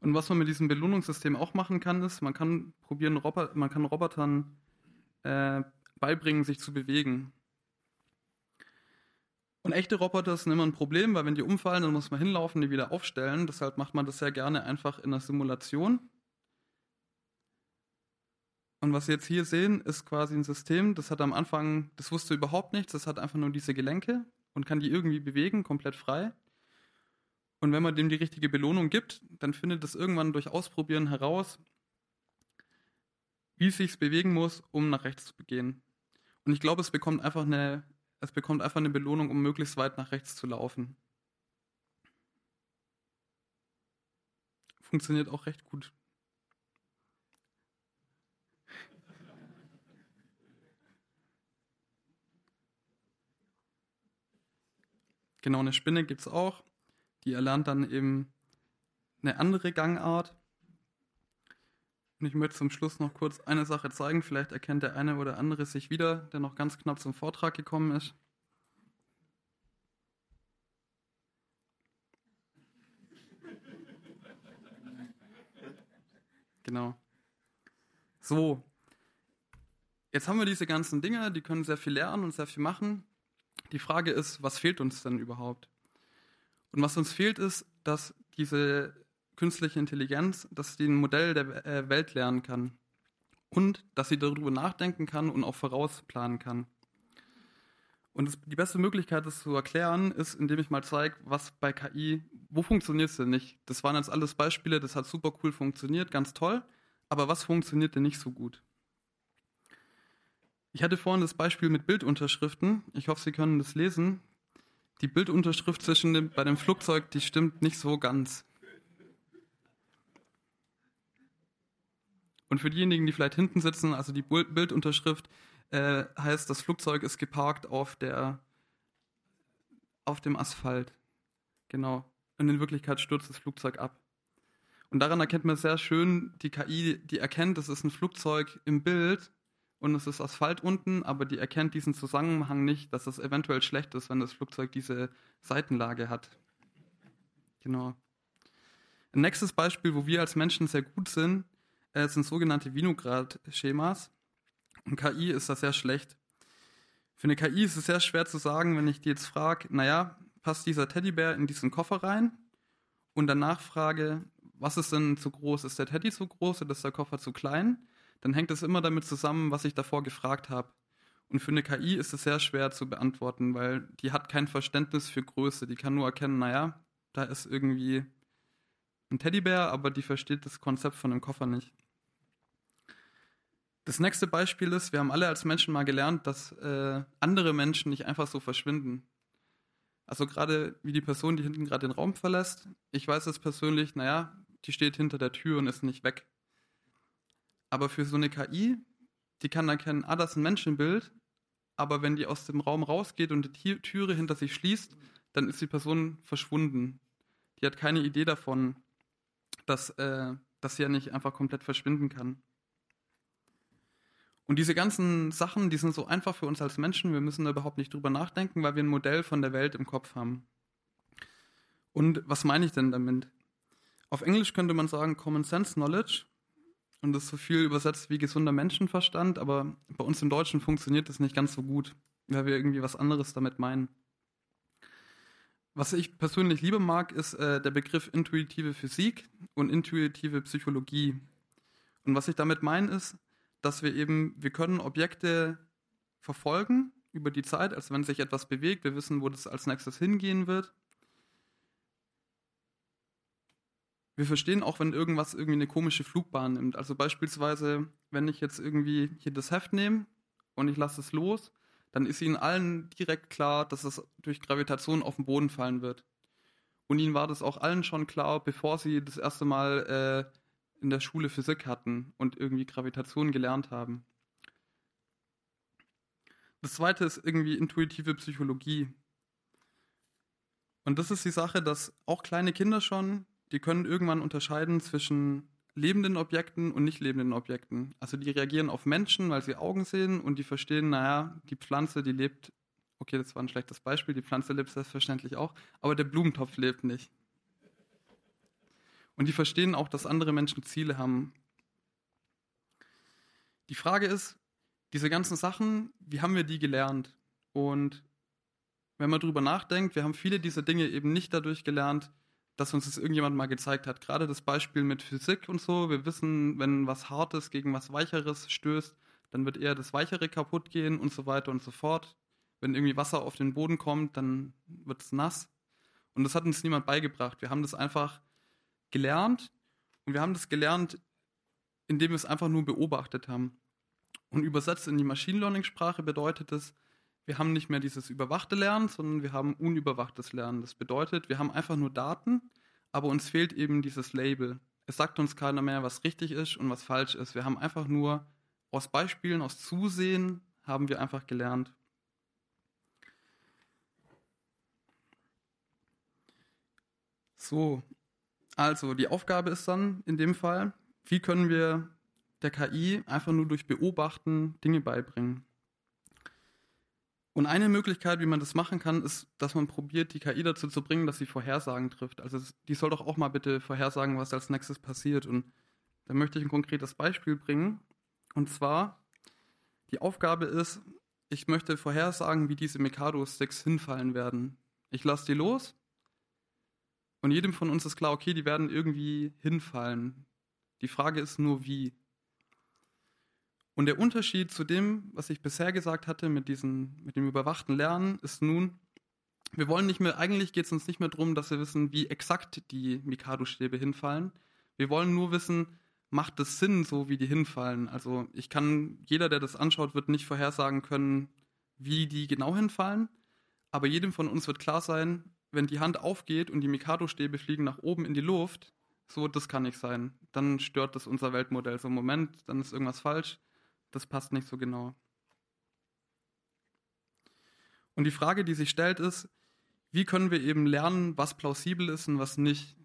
Und was man mit diesem Belohnungssystem auch machen kann, ist, man kann probieren, Roboter, man kann Robotern äh, beibringen, sich zu bewegen. Und echte Roboter sind immer ein Problem, weil wenn die umfallen, dann muss man hinlaufen, die wieder aufstellen. Deshalb macht man das sehr gerne einfach in einer Simulation. Und was Sie jetzt hier sehen, ist quasi ein System, das hat am Anfang, das wusste überhaupt nichts, das hat einfach nur diese Gelenke und kann die irgendwie bewegen, komplett frei. Und wenn man dem die richtige Belohnung gibt, dann findet es irgendwann durch Ausprobieren heraus, wie es sich bewegen muss, um nach rechts zu gehen. Und ich glaube, es bekommt einfach eine, es bekommt einfach eine Belohnung, um möglichst weit nach rechts zu laufen. Funktioniert auch recht gut. Genau, eine Spinne gibt es auch. Die erlernt dann eben eine andere Gangart. Und ich möchte zum Schluss noch kurz eine Sache zeigen. Vielleicht erkennt der eine oder andere sich wieder, der noch ganz knapp zum Vortrag gekommen ist. Genau. So. Jetzt haben wir diese ganzen Dinge, die können sehr viel lernen und sehr viel machen. Die Frage ist, was fehlt uns denn überhaupt? Und was uns fehlt, ist, dass diese künstliche Intelligenz, dass sie ein Modell der äh, Welt lernen kann und dass sie darüber nachdenken kann und auch vorausplanen kann. Und das, die beste Möglichkeit, das zu erklären, ist, indem ich mal zeige, was bei KI, wo funktioniert es denn nicht? Das waren jetzt alles Beispiele, das hat super cool funktioniert, ganz toll, aber was funktioniert denn nicht so gut? Ich hatte vorhin das Beispiel mit Bildunterschriften. Ich hoffe, Sie können das lesen. Die Bildunterschrift zwischen dem, bei dem Flugzeug, die stimmt nicht so ganz. Und für diejenigen, die vielleicht hinten sitzen, also die Bildunterschrift äh, heißt, das Flugzeug ist geparkt auf der auf dem Asphalt. Genau. Und in Wirklichkeit stürzt das Flugzeug ab. Und daran erkennt man sehr schön, die KI, die erkennt, es ist ein Flugzeug im Bild und es ist Asphalt unten, aber die erkennt diesen Zusammenhang nicht, dass es eventuell schlecht ist, wenn das Flugzeug diese Seitenlage hat. Genau. Ein nächstes Beispiel, wo wir als Menschen sehr gut sind, äh, sind sogenannte Vinograd-Schemas. Und KI ist da sehr schlecht. Für eine KI ist es sehr schwer zu sagen, wenn ich die jetzt frage, naja, passt dieser Teddybär in diesen Koffer rein? Und danach frage, was ist denn zu groß? Ist der Teddy zu groß oder ist der Koffer zu klein? Dann hängt es immer damit zusammen, was ich davor gefragt habe. Und für eine KI ist es sehr schwer zu beantworten, weil die hat kein Verständnis für Größe. Die kann nur erkennen, naja, da ist irgendwie ein Teddybär, aber die versteht das Konzept von einem Koffer nicht. Das nächste Beispiel ist, wir haben alle als Menschen mal gelernt, dass äh, andere Menschen nicht einfach so verschwinden. Also gerade wie die Person, die hinten gerade den Raum verlässt, ich weiß es persönlich, naja, die steht hinter der Tür und ist nicht weg. Aber für so eine KI, die kann erkennen, ah, das ist ein Menschenbild, aber wenn die aus dem Raum rausgeht und die Türe hinter sich schließt, dann ist die Person verschwunden. Die hat keine Idee davon, dass, äh, dass sie ja nicht einfach komplett verschwinden kann. Und diese ganzen Sachen, die sind so einfach für uns als Menschen, wir müssen da überhaupt nicht drüber nachdenken, weil wir ein Modell von der Welt im Kopf haben. Und was meine ich denn damit? Auf Englisch könnte man sagen Common Sense Knowledge und das ist so viel übersetzt wie gesunder Menschenverstand, aber bei uns im Deutschen funktioniert das nicht ganz so gut, weil wir irgendwie was anderes damit meinen. Was ich persönlich lieber mag, ist äh, der Begriff intuitive Physik und intuitive Psychologie. Und was ich damit meine, ist, dass wir eben, wir können Objekte verfolgen über die Zeit, als wenn sich etwas bewegt. Wir wissen, wo das als nächstes hingehen wird. Wir verstehen auch, wenn irgendwas irgendwie eine komische Flugbahn nimmt. Also beispielsweise, wenn ich jetzt irgendwie hier das Heft nehme und ich lasse es los, dann ist ihnen allen direkt klar, dass es durch Gravitation auf den Boden fallen wird. Und ihnen war das auch allen schon klar, bevor sie das erste Mal äh, in der Schule Physik hatten und irgendwie Gravitation gelernt haben. Das zweite ist irgendwie intuitive Psychologie. Und das ist die Sache, dass auch kleine Kinder schon die können irgendwann unterscheiden zwischen lebenden Objekten und nicht lebenden Objekten. Also die reagieren auf Menschen, weil sie Augen sehen und die verstehen, naja, die Pflanze, die lebt, okay, das war ein schlechtes Beispiel, die Pflanze lebt selbstverständlich auch, aber der Blumentopf lebt nicht. Und die verstehen auch, dass andere Menschen Ziele haben. Die Frage ist, diese ganzen Sachen, wie haben wir die gelernt? Und wenn man darüber nachdenkt, wir haben viele dieser Dinge eben nicht dadurch gelernt, dass uns das irgendjemand mal gezeigt hat. Gerade das Beispiel mit Physik und so. Wir wissen, wenn was Hartes gegen was Weicheres stößt, dann wird eher das Weichere kaputt gehen und so weiter und so fort. Wenn irgendwie Wasser auf den Boden kommt, dann wird es nass. Und das hat uns niemand beigebracht. Wir haben das einfach gelernt und wir haben das gelernt, indem wir es einfach nur beobachtet haben. Und übersetzt in die Machine Learning Sprache bedeutet es, wir haben nicht mehr dieses überwachte Lernen, sondern wir haben unüberwachtes Lernen. Das bedeutet, wir haben einfach nur Daten, aber uns fehlt eben dieses Label. Es sagt uns keiner mehr, was richtig ist und was falsch ist. Wir haben einfach nur aus Beispielen, aus Zusehen, haben wir einfach gelernt. So, also die Aufgabe ist dann in dem Fall, wie können wir der KI einfach nur durch Beobachten Dinge beibringen? Und eine Möglichkeit, wie man das machen kann, ist, dass man probiert, die KI dazu zu bringen, dass sie Vorhersagen trifft. Also die soll doch auch mal bitte vorhersagen, was als nächstes passiert. Und da möchte ich ein konkretes Beispiel bringen. Und zwar, die Aufgabe ist, ich möchte vorhersagen, wie diese Mikado-Sticks hinfallen werden. Ich lasse die los und jedem von uns ist klar, okay, die werden irgendwie hinfallen. Die Frage ist nur, wie. Und der Unterschied zu dem, was ich bisher gesagt hatte mit, diesen, mit dem überwachten Lernen, ist nun, wir wollen nicht mehr, eigentlich geht es uns nicht mehr darum, dass wir wissen, wie exakt die Mikado-Stäbe hinfallen. Wir wollen nur wissen, macht es Sinn, so wie die hinfallen? Also ich kann, jeder, der das anschaut, wird nicht vorhersagen können, wie die genau hinfallen. Aber jedem von uns wird klar sein, wenn die Hand aufgeht und die Mikado-Stäbe fliegen nach oben in die Luft, so, das kann nicht sein. Dann stört das unser Weltmodell. So, Moment, dann ist irgendwas falsch das passt nicht so genau. Und die Frage, die sich stellt, ist, wie können wir eben lernen, was plausibel ist und was nicht?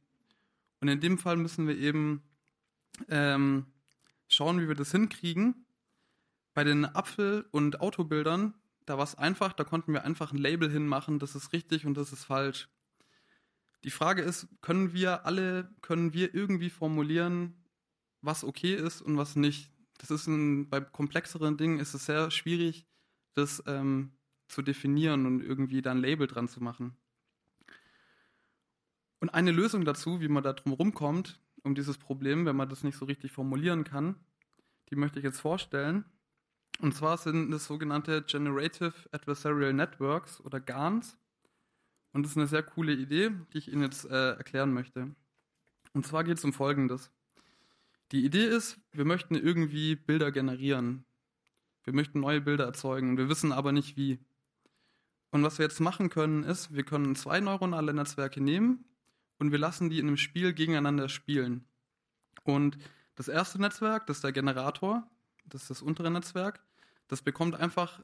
Und in dem Fall müssen wir eben ähm, schauen, wie wir das hinkriegen. Bei den Apfel- und Autobildern, da war es einfach, da konnten wir einfach ein Label hinmachen, das ist richtig und das ist falsch. Die Frage ist, können wir alle, können wir irgendwie formulieren, was okay ist und was nicht? Das ist ein, bei komplexeren Dingen ist es sehr schwierig, das ähm, zu definieren und irgendwie da ein Label dran zu machen. Und eine Lösung dazu, wie man da drum rumkommt, um dieses Problem, wenn man das nicht so richtig formulieren kann, die möchte ich jetzt vorstellen. Und zwar sind das sogenannte Generative Adversarial Networks oder GANs. Und das ist eine sehr coole Idee, die ich Ihnen jetzt äh, erklären möchte. Und zwar geht es um Folgendes. Die Idee ist, wir möchten irgendwie Bilder generieren. Wir möchten neue Bilder erzeugen. Wir wissen aber nicht wie. Und was wir jetzt machen können, ist, wir können zwei neuronale Netzwerke nehmen und wir lassen die in einem Spiel gegeneinander spielen. Und das erste Netzwerk, das ist der Generator, das ist das untere Netzwerk, das bekommt einfach,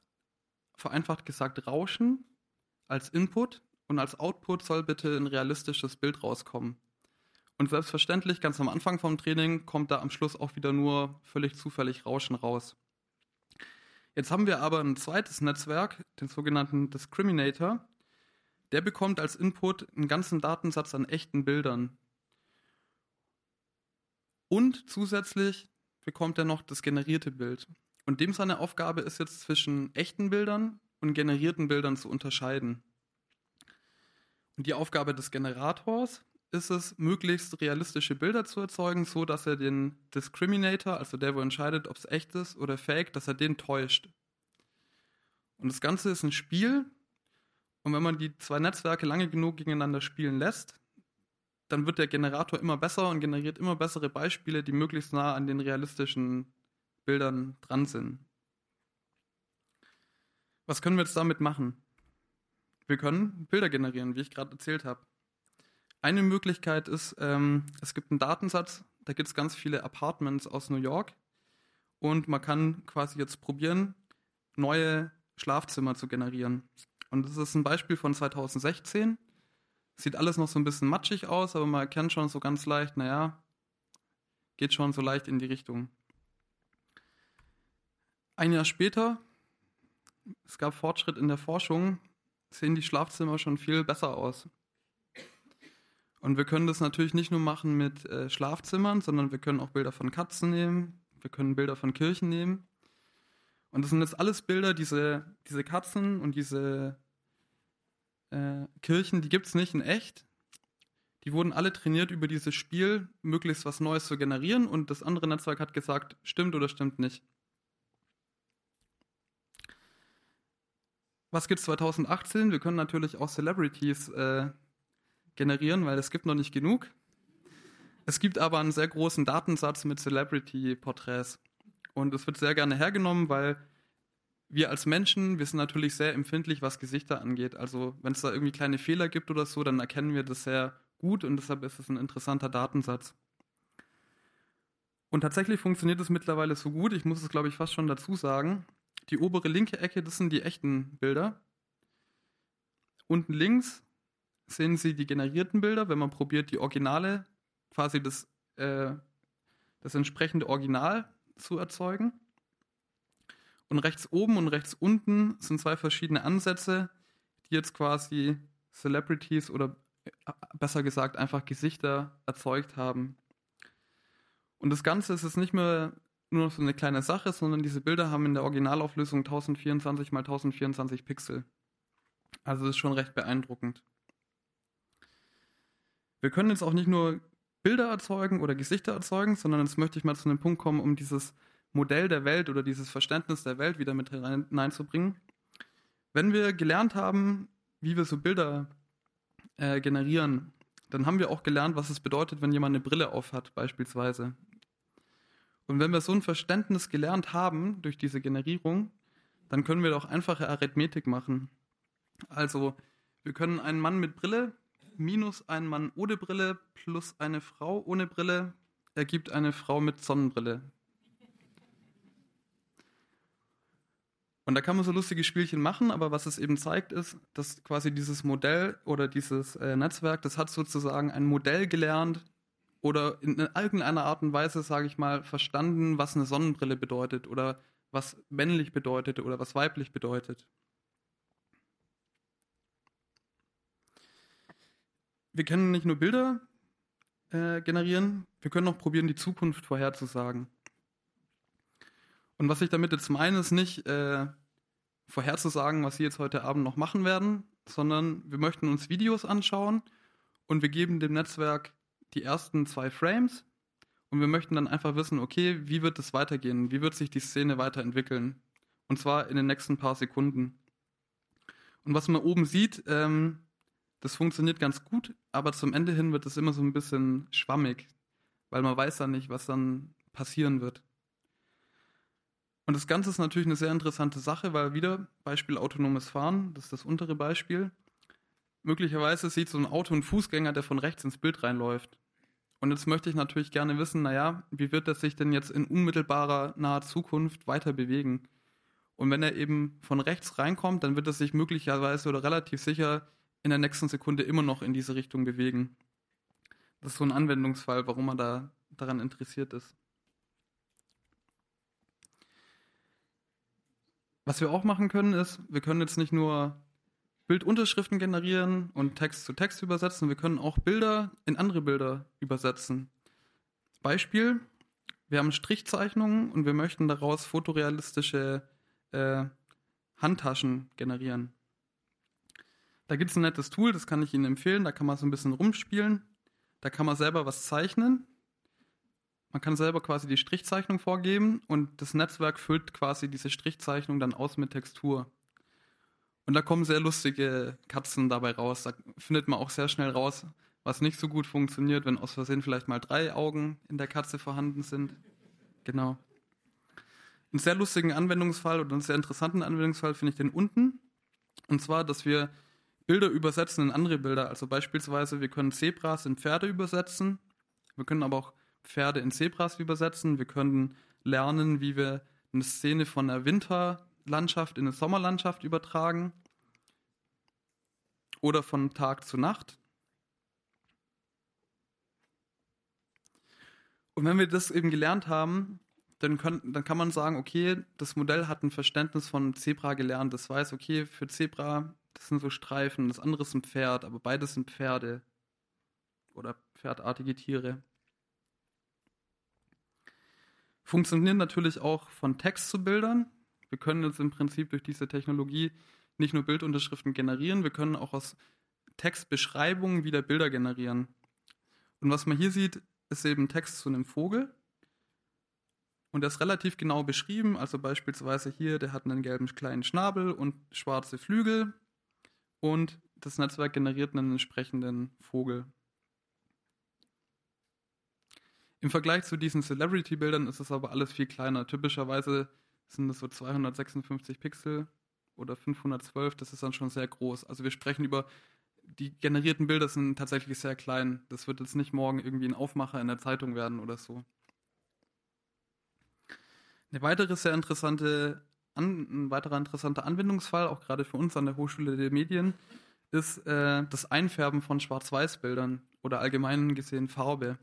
vereinfacht gesagt, Rauschen als Input und als Output soll bitte ein realistisches Bild rauskommen. Und selbstverständlich, ganz am Anfang vom Training kommt da am Schluss auch wieder nur völlig zufällig Rauschen raus. Jetzt haben wir aber ein zweites Netzwerk, den sogenannten Discriminator. Der bekommt als Input einen ganzen Datensatz an echten Bildern. Und zusätzlich bekommt er noch das generierte Bild. Und dem seine Aufgabe ist jetzt zwischen echten Bildern und generierten Bildern zu unterscheiden. Und die Aufgabe des Generators ist es, möglichst realistische Bilder zu erzeugen, so dass er den Discriminator, also der, wo entscheidet, ob es echt ist oder fake, dass er den täuscht. Und das Ganze ist ein Spiel. Und wenn man die zwei Netzwerke lange genug gegeneinander spielen lässt, dann wird der Generator immer besser und generiert immer bessere Beispiele, die möglichst nah an den realistischen Bildern dran sind. Was können wir jetzt damit machen? Wir können Bilder generieren, wie ich gerade erzählt habe. Eine Möglichkeit ist, ähm, es gibt einen Datensatz, da gibt es ganz viele Apartments aus New York und man kann quasi jetzt probieren, neue Schlafzimmer zu generieren. Und das ist ein Beispiel von 2016. Sieht alles noch so ein bisschen matschig aus, aber man erkennt schon so ganz leicht, naja, geht schon so leicht in die Richtung. Ein Jahr später, es gab Fortschritt in der Forschung, sehen die Schlafzimmer schon viel besser aus. Und wir können das natürlich nicht nur machen mit äh, Schlafzimmern, sondern wir können auch Bilder von Katzen nehmen, wir können Bilder von Kirchen nehmen. Und das sind jetzt alles Bilder, diese, diese Katzen und diese äh, Kirchen, die gibt es nicht in echt. Die wurden alle trainiert über dieses Spiel, möglichst was Neues zu generieren und das andere Netzwerk hat gesagt, stimmt oder stimmt nicht. Was gibt es 2018? Wir können natürlich auch Celebrities äh, generieren, weil es gibt noch nicht genug. Es gibt aber einen sehr großen Datensatz mit Celebrity-Porträts. Und es wird sehr gerne hergenommen, weil wir als Menschen, wir sind natürlich sehr empfindlich, was Gesichter angeht. Also wenn es da irgendwie kleine Fehler gibt oder so, dann erkennen wir das sehr gut und deshalb ist es ein interessanter Datensatz. Und tatsächlich funktioniert es mittlerweile so gut, ich muss es glaube ich fast schon dazu sagen. Die obere linke Ecke, das sind die echten Bilder. Unten links sehen Sie die generierten Bilder, wenn man probiert, die Originale, quasi das, äh, das entsprechende Original zu erzeugen. Und rechts oben und rechts unten sind zwei verschiedene Ansätze, die jetzt quasi Celebrities oder äh, besser gesagt einfach Gesichter erzeugt haben. Und das Ganze ist jetzt nicht mehr nur noch so eine kleine Sache, sondern diese Bilder haben in der Originalauflösung 1024 x 1024 Pixel. Also das ist schon recht beeindruckend. Wir können jetzt auch nicht nur Bilder erzeugen oder Gesichter erzeugen, sondern jetzt möchte ich mal zu einem Punkt kommen, um dieses Modell der Welt oder dieses Verständnis der Welt wieder mit hineinzubringen. Wenn wir gelernt haben, wie wir so Bilder äh, generieren, dann haben wir auch gelernt, was es bedeutet, wenn jemand eine Brille aufhat, beispielsweise. Und wenn wir so ein Verständnis gelernt haben durch diese Generierung, dann können wir doch einfache Arithmetik machen. Also, wir können einen Mann mit Brille minus ein Mann ohne Brille plus eine Frau ohne Brille ergibt eine Frau mit Sonnenbrille. Und da kann man so lustige Spielchen machen, aber was es eben zeigt, ist, dass quasi dieses Modell oder dieses äh, Netzwerk, das hat sozusagen ein Modell gelernt oder in irgendeiner Art und Weise, sage ich mal, verstanden, was eine Sonnenbrille bedeutet oder was männlich bedeutet oder was weiblich bedeutet. Wir können nicht nur Bilder äh, generieren, wir können auch probieren, die Zukunft vorherzusagen. Und was ich damit jetzt meine, ist nicht äh, vorherzusagen, was Sie jetzt heute Abend noch machen werden, sondern wir möchten uns Videos anschauen und wir geben dem Netzwerk die ersten zwei Frames und wir möchten dann einfach wissen, okay, wie wird es weitergehen? Wie wird sich die Szene weiterentwickeln? Und zwar in den nächsten paar Sekunden. Und was man oben sieht, ähm, das funktioniert ganz gut, aber zum Ende hin wird es immer so ein bisschen schwammig, weil man weiß dann nicht, was dann passieren wird. Und das Ganze ist natürlich eine sehr interessante Sache, weil wieder Beispiel autonomes Fahren, das ist das untere Beispiel. Möglicherweise sieht so ein Auto einen Fußgänger, der von rechts ins Bild reinläuft. Und jetzt möchte ich natürlich gerne wissen, naja, wie wird er sich denn jetzt in unmittelbarer naher Zukunft weiter bewegen? Und wenn er eben von rechts reinkommt, dann wird er sich möglicherweise oder relativ sicher in der nächsten Sekunde immer noch in diese Richtung bewegen. Das ist so ein Anwendungsfall, warum man da daran interessiert ist. Was wir auch machen können, ist, wir können jetzt nicht nur Bildunterschriften generieren und Text zu Text übersetzen, wir können auch Bilder in andere Bilder übersetzen. Beispiel, wir haben Strichzeichnungen und wir möchten daraus fotorealistische äh, Handtaschen generieren. Da gibt es ein nettes Tool, das kann ich Ihnen empfehlen. Da kann man so ein bisschen rumspielen. Da kann man selber was zeichnen. Man kann selber quasi die Strichzeichnung vorgeben und das Netzwerk füllt quasi diese Strichzeichnung dann aus mit Textur. Und da kommen sehr lustige Katzen dabei raus. Da findet man auch sehr schnell raus, was nicht so gut funktioniert, wenn aus Versehen vielleicht mal drei Augen in der Katze vorhanden sind. Genau. Einen sehr lustigen Anwendungsfall oder einen sehr interessanten Anwendungsfall finde ich den unten. Und zwar, dass wir Bilder übersetzen in andere Bilder. Also beispielsweise, wir können Zebras in Pferde übersetzen. Wir können aber auch Pferde in Zebras übersetzen. Wir können lernen, wie wir eine Szene von einer Winterlandschaft in eine Sommerlandschaft übertragen. Oder von Tag zu Nacht. Und wenn wir das eben gelernt haben, dann, können, dann kann man sagen, okay, das Modell hat ein Verständnis von Zebra gelernt. Das weiß, okay, für Zebra, das sind so Streifen, das andere ist ein Pferd, aber beides sind Pferde oder pferdartige Tiere. Funktionieren natürlich auch von Text zu Bildern. Wir können jetzt im Prinzip durch diese Technologie nicht nur Bildunterschriften generieren, wir können auch aus Textbeschreibungen wieder Bilder generieren. Und was man hier sieht, ist eben Text zu einem Vogel. Und das ist relativ genau beschrieben. Also beispielsweise hier, der hat einen gelben kleinen Schnabel und schwarze Flügel. Und das Netzwerk generiert einen entsprechenden Vogel. Im Vergleich zu diesen Celebrity-Bildern ist es aber alles viel kleiner. Typischerweise sind es so 256 Pixel oder 512. Das ist dann schon sehr groß. Also wir sprechen über die generierten Bilder sind tatsächlich sehr klein. Das wird jetzt nicht morgen irgendwie ein Aufmacher in der Zeitung werden oder so. Eine weitere sehr interessante, ein weiterer interessanter Anwendungsfall, auch gerade für uns an der Hochschule der Medien, ist äh, das Einfärben von Schwarz-Weiß-Bildern oder allgemein gesehen Farbe.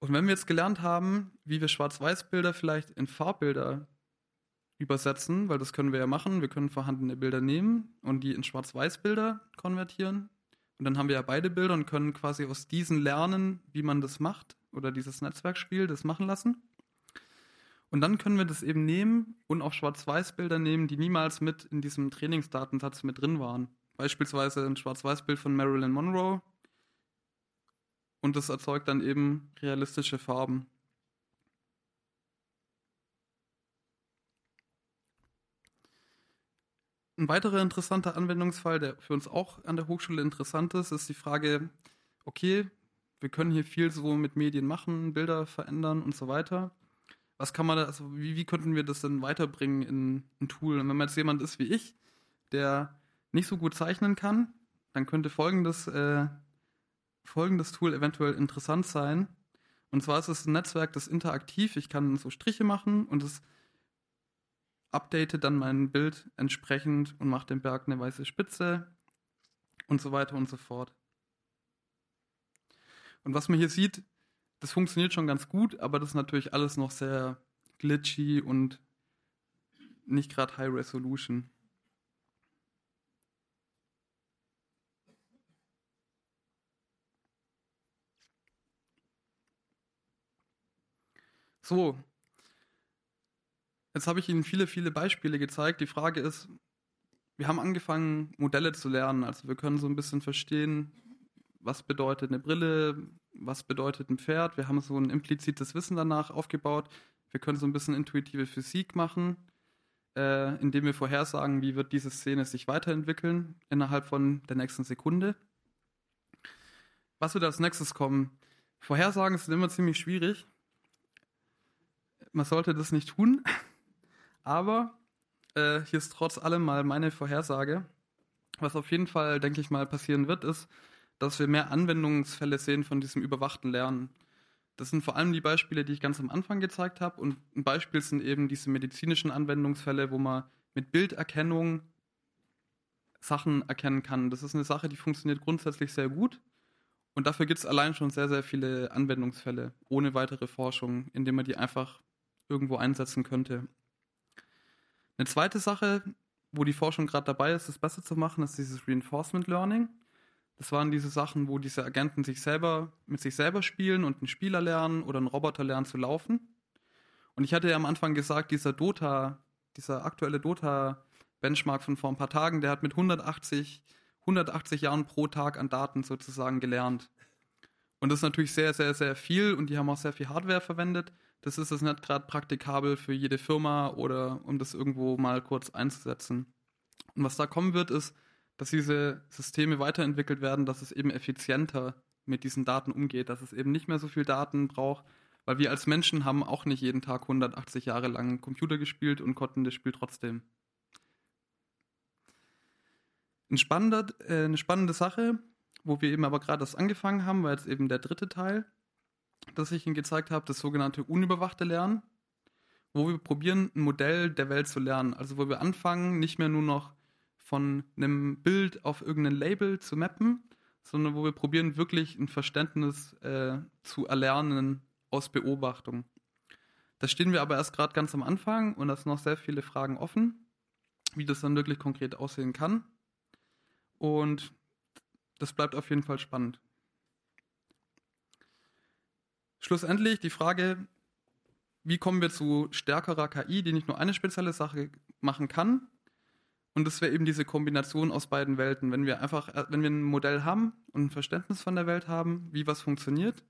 Und wenn wir jetzt gelernt haben, wie wir Schwarz-Weiß-Bilder vielleicht in Farbbilder übersetzen, weil das können wir ja machen, wir können vorhandene Bilder nehmen und die in Schwarz-Weiß-Bilder konvertieren. Und dann haben wir ja beide Bilder und können quasi aus diesen lernen, wie man das macht oder dieses Netzwerkspiel das machen lassen. Und dann können wir das eben nehmen und auch Schwarz-Weiß-Bilder nehmen, die niemals mit in diesem Trainingsdatensatz mit drin waren. Beispielsweise ein Schwarz-Weiß-Bild von Marilyn Monroe. Und das erzeugt dann eben realistische Farben. Ein weiterer interessanter Anwendungsfall, der für uns auch an der Hochschule interessant ist, ist die Frage, okay, wir können hier viel so mit Medien machen, Bilder verändern und so weiter. Was kann man da, also wie, wie könnten wir das denn weiterbringen in ein Tool? Und wenn man jetzt jemand ist wie ich, der nicht so gut zeichnen kann, dann könnte folgendes, äh, folgendes Tool eventuell interessant sein. Und zwar ist es ein Netzwerk, das interaktiv, ich kann so Striche machen und es update dann mein Bild entsprechend und macht dem Berg eine weiße Spitze und so weiter und so fort. Und was man hier sieht, das funktioniert schon ganz gut, aber das ist natürlich alles noch sehr glitchy und nicht gerade High Resolution. So, jetzt habe ich Ihnen viele, viele Beispiele gezeigt. Die Frage ist, wir haben angefangen, Modelle zu lernen. Also wir können so ein bisschen verstehen, was bedeutet eine Brille, was bedeutet ein Pferd. Wir haben so ein implizites Wissen danach aufgebaut. Wir können so ein bisschen intuitive Physik machen, äh, indem wir vorhersagen, wie wird diese Szene sich weiterentwickeln innerhalb von der nächsten Sekunde. Was wird als nächstes kommen? Vorhersagen sind immer ziemlich schwierig. Man sollte das nicht tun. Aber äh, hier ist trotz allem mal meine Vorhersage. Was auf jeden Fall, denke ich mal, passieren wird, ist, dass wir mehr Anwendungsfälle sehen von diesem überwachten Lernen. Das sind vor allem die Beispiele, die ich ganz am Anfang gezeigt habe. Und ein Beispiel sind eben diese medizinischen Anwendungsfälle, wo man mit Bilderkennung Sachen erkennen kann. Das ist eine Sache, die funktioniert grundsätzlich sehr gut. Und dafür gibt es allein schon sehr, sehr viele Anwendungsfälle ohne weitere Forschung, indem man die einfach irgendwo einsetzen könnte. Eine zweite Sache, wo die Forschung gerade dabei ist, das besser zu machen, ist dieses Reinforcement Learning. Das waren diese Sachen, wo diese Agenten sich selber mit sich selber spielen und ein Spieler lernen oder ein Roboter lernen zu laufen. Und ich hatte ja am Anfang gesagt, dieser Dota, dieser aktuelle Dota Benchmark von vor ein paar Tagen, der hat mit 180, 180 Jahren pro Tag an Daten sozusagen gelernt. Und das ist natürlich sehr, sehr, sehr viel und die haben auch sehr viel Hardware verwendet. das ist es nicht gerade praktikabel für jede Firma oder um das irgendwo mal kurz einzusetzen. Und was da kommen wird, ist, dass diese Systeme weiterentwickelt werden, dass es eben effizienter mit diesen Daten umgeht, dass es eben nicht mehr so viel Daten braucht, weil wir als Menschen haben auch nicht jeden Tag 180 Jahre lang Computer gespielt und konnten das Spiel trotzdem. Ein spannender, äh, eine spannende Sache, wo wir eben aber gerade das angefangen haben, war jetzt eben der dritte Teil, das ich Ihnen gezeigt habe, das sogenannte unüberwachte Lernen, wo wir probieren, ein Modell der Welt zu lernen. Also wo wir anfangen, nicht mehr nur noch von einem Bild auf irgendein Label zu mappen, sondern wo wir probieren, wirklich ein Verständnis äh, zu erlernen aus Beobachtung. Da stehen wir aber erst gerade ganz am Anfang und da sind noch sehr viele Fragen offen, wie das dann wirklich konkret aussehen kann. Und das bleibt auf jeden Fall spannend. Schlussendlich die Frage, wie kommen wir zu stärkerer KI, die nicht nur eine spezielle Sache machen kann. Und das wäre eben diese Kombination aus beiden Welten. Wenn wir einfach, äh, wenn wir ein Modell haben und ein Verständnis von der Welt haben, wie was funktioniert,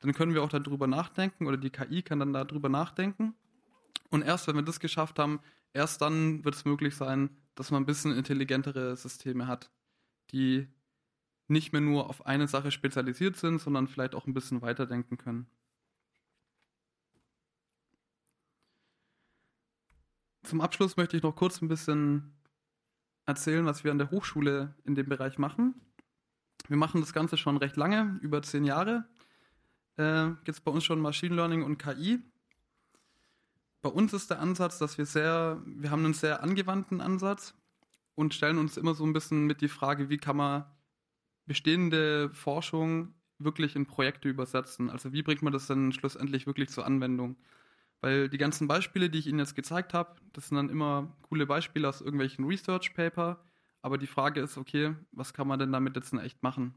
dann können wir auch darüber nachdenken oder die KI kann dann darüber nachdenken. Und erst wenn wir das geschafft haben, erst dann wird es möglich sein, dass man ein bisschen intelligentere Systeme hat, die nicht mehr nur auf eine Sache spezialisiert sind, sondern vielleicht auch ein bisschen weiterdenken können. Zum Abschluss möchte ich noch kurz ein bisschen erzählen, was wir an der Hochschule in dem Bereich machen. Wir machen das Ganze schon recht lange, über zehn Jahre. Äh, Gibt es bei uns schon Machine Learning und KI. Bei uns ist der Ansatz, dass wir sehr, wir haben einen sehr angewandten Ansatz und stellen uns immer so ein bisschen mit die Frage, wie kann man bestehende Forschung wirklich in Projekte übersetzen? Also wie bringt man das denn schlussendlich wirklich zur Anwendung? Weil die ganzen Beispiele, die ich Ihnen jetzt gezeigt habe, das sind dann immer coole Beispiele aus irgendwelchen Research Paper. Aber die Frage ist, okay, was kann man denn damit jetzt in echt machen?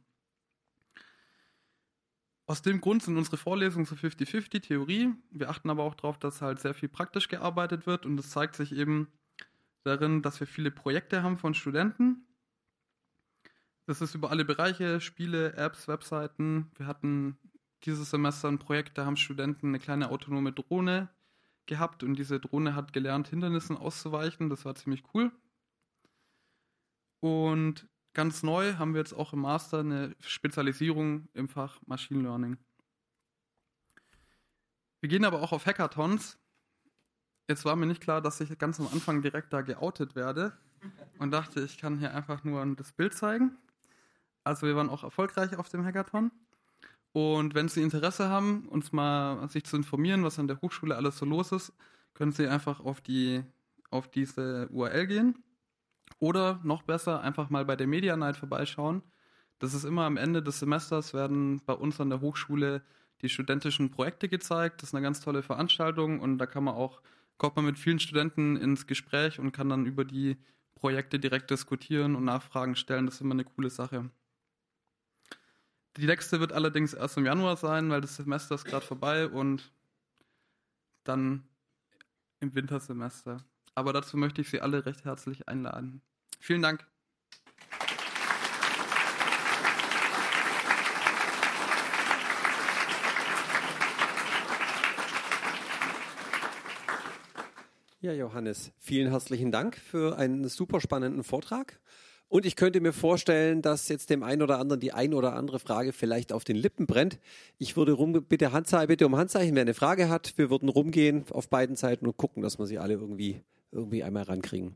Aus dem Grund sind unsere Vorlesungen so 50-50 Theorie. Wir achten aber auch darauf, dass halt sehr viel praktisch gearbeitet wird und es zeigt sich eben darin, dass wir viele Projekte haben von Studenten. Das ist über alle Bereiche, Spiele, Apps, Webseiten. Wir hatten dieses Semester ein Projekt, da haben Studenten eine kleine autonome Drohne gehabt und diese Drohne hat gelernt, Hindernissen auszuweichen. Das war ziemlich cool. Und ganz neu haben wir jetzt auch im Master eine Spezialisierung im Fach Machine Learning. Wir gehen aber auch auf Hackathons. Jetzt war mir nicht klar, dass ich ganz am Anfang direkt da geoutet werde und dachte, ich kann hier einfach nur das Bild zeigen. Also wir waren auch erfolgreich auf dem Hackathon. Und wenn Sie Interesse haben, uns mal sich zu informieren, was an der Hochschule alles so los ist, können Sie einfach auf die auf diese URL gehen oder noch besser, einfach mal bei der Media Night vorbeischauen. Das ist immer am Ende des Semesters, werden bei uns an der Hochschule die studentischen Projekte gezeigt. Das ist eine ganz tolle Veranstaltung und da kann man auch, kommt man mit vielen Studenten ins Gespräch und kann dann über die Projekte direkt diskutieren und Nachfragen stellen. Das ist immer eine coole Sache. Die nächste wird allerdings erst im Januar sein, weil das Semester ist gerade vorbei und dann im Wintersemester. Aber dazu möchte ich Sie alle recht herzlich einladen. Vielen Dank. Ja, Johannes, vielen herzlichen Dank für einen super spannenden Vortrag. Und ich könnte mir vorstellen, dass jetzt dem einen oder anderen die ein oder andere Frage vielleicht auf den Lippen brennt. Ich würde rum, bitte Handzeichen, bitte um Handzeichen, wer eine Frage hat. Wir würden rumgehen auf beiden Seiten und gucken, dass wir sie alle irgendwie irgendwie einmal rankriegen.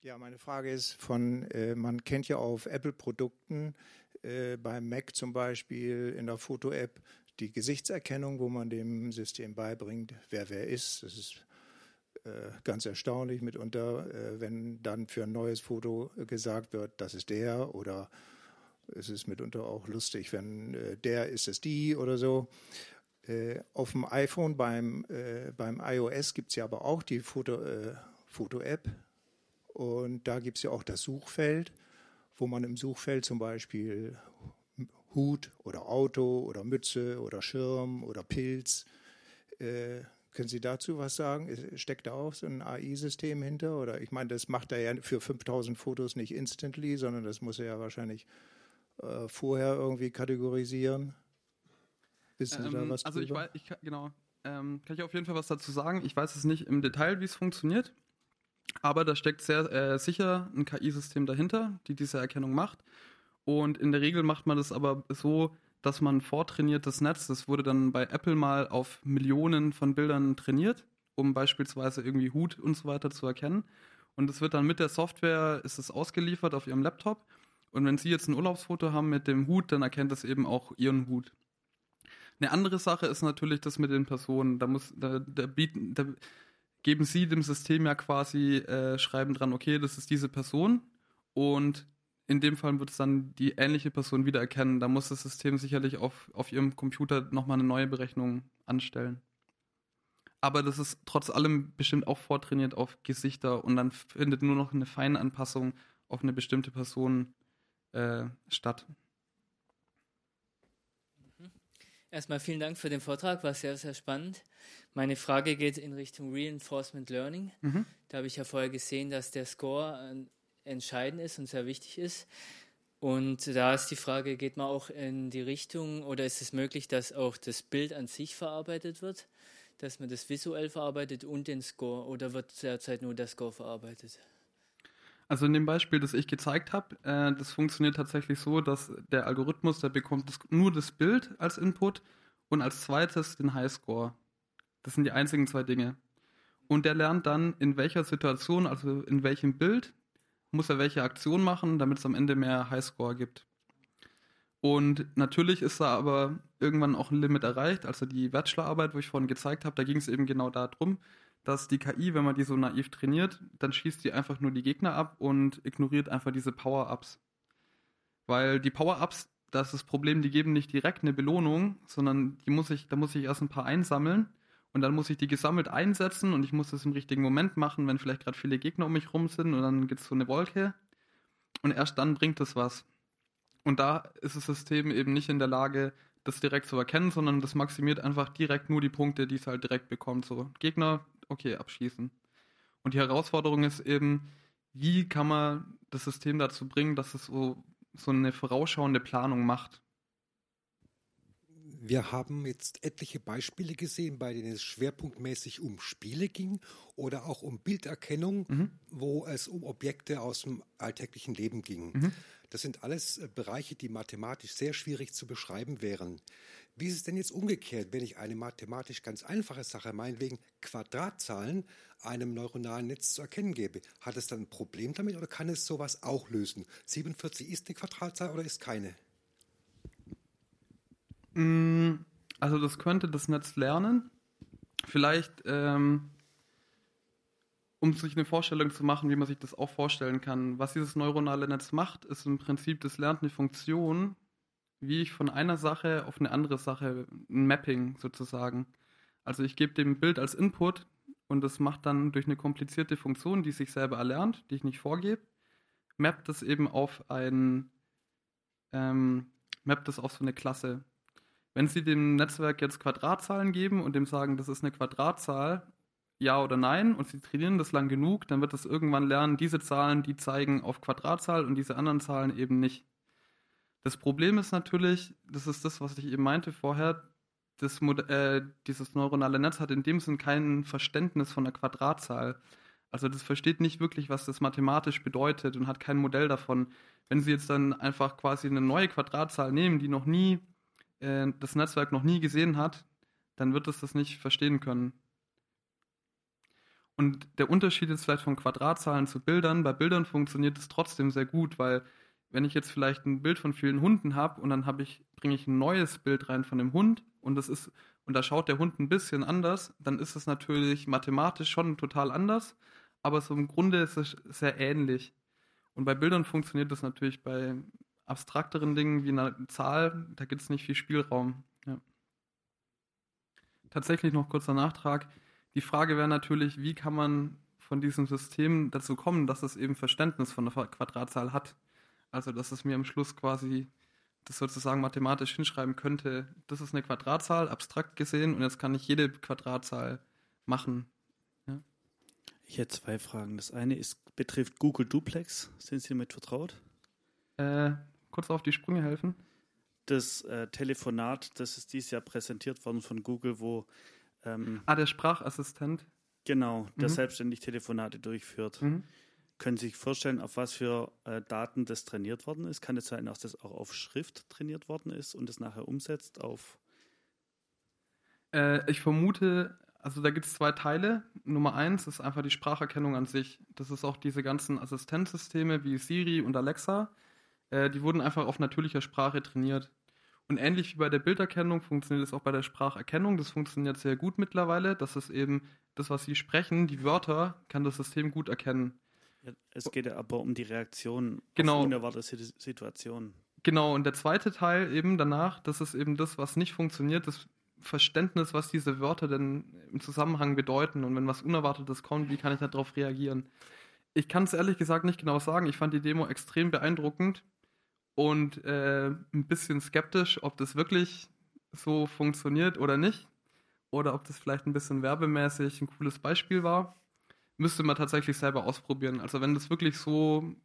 Ja, meine Frage ist von, äh, man kennt ja auf Apple-Produkten, äh, beim Mac zum Beispiel, in der Foto-App, die Gesichtserkennung, wo man dem System beibringt, wer wer ist. Das ist ganz erstaunlich mitunter, äh, wenn dann für ein neues Foto gesagt wird, das ist der oder es ist mitunter auch lustig, wenn äh, der ist es die oder so. Äh, auf dem iPhone beim, äh, beim iOS gibt es ja aber auch die Foto-App. Foto und da gibt es ja auch das Suchfeld, wo man im Suchfeld zum Beispiel Hut oder Auto oder Mütze oder Schirm oder Pilz. Können Sie dazu was sagen? Steckt da auch so ein AI-System hinter? Oder ich meine, das macht er ja für 5000 Fotos nicht instantly, sondern das muss er ja wahrscheinlich äh, vorher irgendwie kategorisieren. Wissen Sie da Ähm, was also ich weiß, ich kann, genau, ähm, kann ich auf jeden Fall was dazu sagen. Ich weiß es nicht im Detail, wie es funktioniert, aber da steckt sehr äh, sicher ein KI-System dahinter, die diese Erkennung macht. Und in der Regel macht man das aber so, dass man vortrainiertes Netz, das wurde dann bei Apple mal auf Millionen von Bildern trainiert, um beispielsweise irgendwie Hut und so weiter zu erkennen. Und es wird dann mit der Software, ist es ausgeliefert auf Ihrem Laptop. Und wenn Sie jetzt ein Urlaubsfoto haben mit dem Hut, dann erkennt es eben auch Ihren Hut. Eine andere Sache ist natürlich das mit den Personen. Da muss, da, da bieten, da geben Sie dem System ja quasi, äh, schreiben dran, okay, das ist diese Person und in dem Fall wird es dann die ähnliche Person wiedererkennen. Da muss das System sicherlich auf, auf Ihrem Computer nochmal eine neue Berechnung anstellen. Aber das ist trotz allem bestimmt auch vortrainiert auf Gesichter und dann findet nur noch eine Feinanpassung auf eine bestimmte Person äh, statt. Erstmal vielen Dank für den Vortrag, war sehr, sehr spannend. Meine Frage geht in Richtung Reinforcement Learning. Mhm. Da habe ich ja vorher gesehen, dass der Score entscheidend ist und sehr wichtig ist. Und da ist die Frage, geht man auch in die Richtung oder ist es möglich, dass auch das Bild an sich verarbeitet wird? Dass man das visuell verarbeitet und den Score oder wird derzeit nur der Score verarbeitet? Also in dem Beispiel, das ich gezeigt habe, äh, das funktioniert tatsächlich so, dass der Algorithmus, der bekommt das, nur das Bild als Input und als zweites den Highscore. Das sind die einzigen zwei Dinge. Und der lernt dann, in welcher Situation, also in welchem Bild, muss er welche Aktion machen, damit es am Ende mehr Highscore gibt. Und natürlich ist da aber irgendwann auch ein Limit erreicht. Also die Bachelorarbeit, wo ich vorhin gezeigt habe, da ging es eben genau darum, dass die KI, wenn man die so naiv trainiert, dann schießt die einfach nur die Gegner ab und ignoriert einfach diese Power-Ups. Weil die Power-Ups, das ist das Problem, die geben nicht direkt eine Belohnung, sondern die muss ich, da muss ich erst ein paar einsammeln und dann muss ich die gesammelt einsetzen und ich muss das im richtigen Moment machen, wenn vielleicht gerade viele Gegner um mich rum sind und dann gibt es so eine Wolke und erst dann bringt es was. Und da ist das System eben nicht in der Lage, das direkt zu erkennen, sondern das maximiert einfach direkt nur die Punkte, die es halt direkt bekommt. So, Gegner, okay, abschießen. Und die Herausforderung ist eben, wie kann man das System dazu bringen, dass es so, so eine vorausschauende Planung macht. Wir haben jetzt etliche Beispiele gesehen, bei denen es schwerpunktmäßig um Spiele ging oder auch um Bilderkennung, Mhm. wo es um Objekte aus dem alltäglichen Leben ging. Mhm. Das sind alles äh, Bereiche, die mathematisch sehr schwierig zu beschreiben wären. Wie ist es denn jetzt umgekehrt, wenn ich eine mathematisch ganz einfache Sache, meinetwegen Quadratzahlen, einem neuronalen Netz zu erkennen gebe? Hat es dann ein Problem damit oder kann es sowas auch lösen? 47 ist eine Quadratzahl oder ist keine? Mm, Also das könnte das Netz lernen. Vielleicht, ähm, um sich eine Vorstellung zu machen, wie man sich das auch vorstellen kann. Was dieses neuronale Netz macht, ist im Prinzip, das lernt eine Funktion, wie ich von einer Sache auf eine andere Sache, ein Mapping sozusagen. Also ich gebe dem Bild als Input und das macht dann durch eine komplizierte Funktion, die sich selber erlernt, die ich nicht vorgebe, mappt es eben auf ein, ähm, mappt es auf so eine Klasse. Wenn Sie dem Netzwerk jetzt Quadratzahlen geben und dem sagen, das ist eine Quadratzahl, ja oder nein, und Sie trainieren das lang genug, dann wird es irgendwann lernen, diese Zahlen, die zeigen auf Quadratzahl und diese anderen Zahlen eben nicht. Das Problem ist natürlich, das ist das, was ich eben meinte vorher, das äh, dieses neuronale Netz hat in dem Sinn kein Verständnis von der Quadratzahl. Also das versteht nicht wirklich, was das mathematisch bedeutet und hat kein Modell davon. Wenn Sie jetzt dann einfach quasi eine neue Quadratzahl nehmen, die noch nie äh, das Netzwerk noch nie gesehen hat, dann wird es das nicht verstehen können. Und der Unterschied ist vielleicht von Quadratzahlen zu Bildern. Bei Bildern funktioniert es trotzdem sehr gut, weil wenn ich jetzt vielleicht ein Bild von vielen Hunden habe und dann habe ich, bringe ich ein neues Bild rein von dem Hund und das ist, und da schaut der Hund ein bisschen anders, dann ist es natürlich mathematisch schon total anders, aber so im Grunde ist es sehr ähnlich. Und bei Bildern funktioniert das natürlich bei abstrakteren Dingen wie einer Zahl, da gibt es nicht viel Spielraum. Ja. Tatsächlich noch kurzer Nachtrag. Die Frage wäre natürlich, wie kann man von diesem System dazu kommen, dass es eben Verständnis von der Quadratzahl hat. Also, dass es mir am Schluss quasi das sozusagen mathematisch hinschreiben könnte, das ist eine Quadratzahl, abstrakt gesehen, und jetzt kann ich jede Quadratzahl machen. Ja. Ich hätte zwei Fragen. Das eine ist, betrifft Google Duplex. Sind Sie damit vertraut? Äh, kurz auf die Sprünge helfen. das äh, Telefonat, das ist dieses Jahr präsentiert worden von Google, wo ähm, ah, der Sprachassistent. Genau, der mhm. selbstständig Telefonate durchführt. Mhm. Können Sie sich vorstellen, auf was für äh, Daten das trainiert worden ist? Kann es sein, dass das auch auf Schrift trainiert worden ist und es nachher umsetzt auf? Äh, ich vermute, also da gibt es zwei Teile. Nummer eins ist einfach die Spracherkennung an sich. Das ist auch diese ganzen Assistenzsysteme wie Siri und Alexa. Äh, die wurden einfach auf natürlicher Sprache trainiert. Und ähnlich wie bei der Bilderkennung funktioniert es auch bei der Spracherkennung. Das funktioniert sehr gut mittlerweile. Das ist eben das, was Sie sprechen, die Wörter, kann das System gut erkennen. Ja, es geht ja aber um die Reaktion genau. auf unerwartete Situationen. Genau, und der zweite Teil eben danach, das ist eben das, was nicht funktioniert, das Verständnis, was diese Wörter denn im Zusammenhang bedeuten. Und wenn was Unerwartetes kommt, wie kann ich darauf reagieren? Ich kann es ehrlich gesagt nicht genau sagen. Ich fand die Demo extrem beeindruckend und äh, ein bisschen skeptisch, ob das wirklich so funktioniert oder nicht. Oder ob das vielleicht ein bisschen werbemäßig ein cooles Beispiel war. Müsste man tatsächlich selber ausprobieren. Also wenn das wirklich so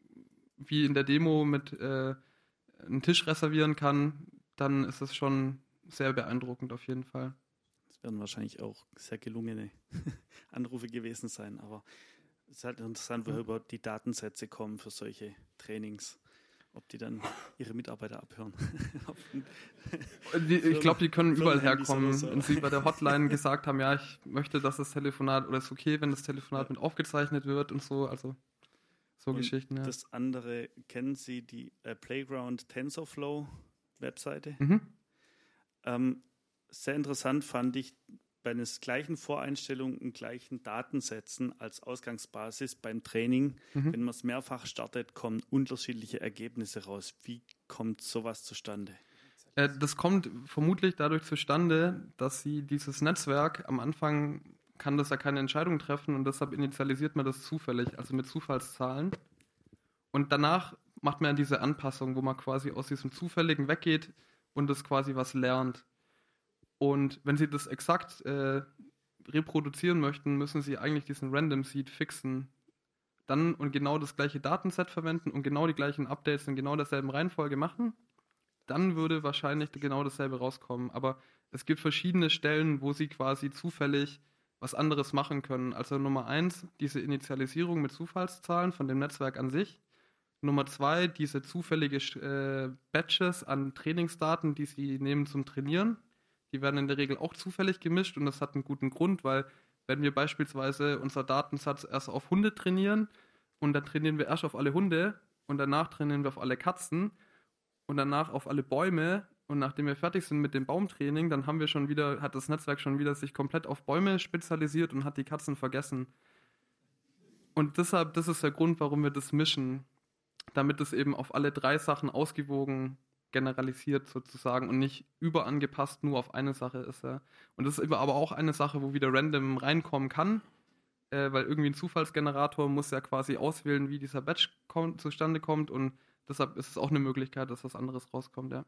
wie in der Demo mit äh, einen Tisch reservieren kann, dann ist es schon sehr beeindruckend auf jeden Fall. Das werden wahrscheinlich auch sehr gelungene Anrufe gewesen sein, aber es ist halt interessant, woher über die Datensätze kommen für solche Trainings. Ob die dann ihre Mitarbeiter abhören. ich glaube, die können überall herkommen. Wenn sie bei der Hotline gesagt haben, ja, ich möchte, dass das Telefonat, oder ist okay, wenn das Telefonat mit aufgezeichnet wird und so, also so und Geschichten. Ja. Das andere, kennen Sie die äh, Playground TensorFlow Webseite? Mhm. Ähm, sehr interessant fand ich bei einer gleichen Voreinstellung und gleichen Datensätzen als Ausgangsbasis beim Training, mhm. wenn man es mehrfach startet, kommen unterschiedliche Ergebnisse raus. Wie kommt sowas zustande? Äh, das kommt vermutlich dadurch zustande, dass sie dieses Netzwerk am Anfang kann das ja keine Entscheidung treffen und deshalb initialisiert man das zufällig, also mit Zufallszahlen. Und danach macht man diese Anpassung, wo man quasi aus diesem Zufälligen weggeht und das quasi was lernt. Und wenn Sie das exakt äh, reproduzieren möchten, müssen Sie eigentlich diesen Random Seed fixen. Dann und genau das gleiche Datenset verwenden und genau die gleichen Updates in genau derselben Reihenfolge machen. Dann würde wahrscheinlich genau dasselbe rauskommen. Aber es gibt verschiedene Stellen, wo Sie quasi zufällig was anderes machen können. Also Nummer eins, diese Initialisierung mit Zufallszahlen von dem Netzwerk an sich. Nummer zwei, diese zufällige äh, Batches an Trainingsdaten, die Sie nehmen zum Trainieren. Die werden in der Regel auch zufällig gemischt und das hat einen guten Grund, weil wenn wir beispielsweise unser Datensatz erst auf Hunde trainieren und dann trainieren wir erst auf alle Hunde und danach trainieren wir auf alle Katzen und danach auf alle Bäume und nachdem wir fertig sind mit dem Baumtraining, dann haben wir schon wieder, hat das Netzwerk schon wieder sich komplett auf Bäume spezialisiert und hat die Katzen vergessen. Und deshalb, das ist der Grund, warum wir das mischen damit es eben auf alle drei Sachen ausgewogen generalisiert sozusagen und nicht überangepasst nur auf eine Sache ist. Ja. Und das ist aber auch eine Sache, wo wieder random reinkommen kann, äh, weil irgendwie ein Zufallsgenerator muss ja quasi auswählen, wie dieser Batch kommt, zustande kommt und deshalb ist es auch eine Möglichkeit, dass was anderes rauskommt, ja.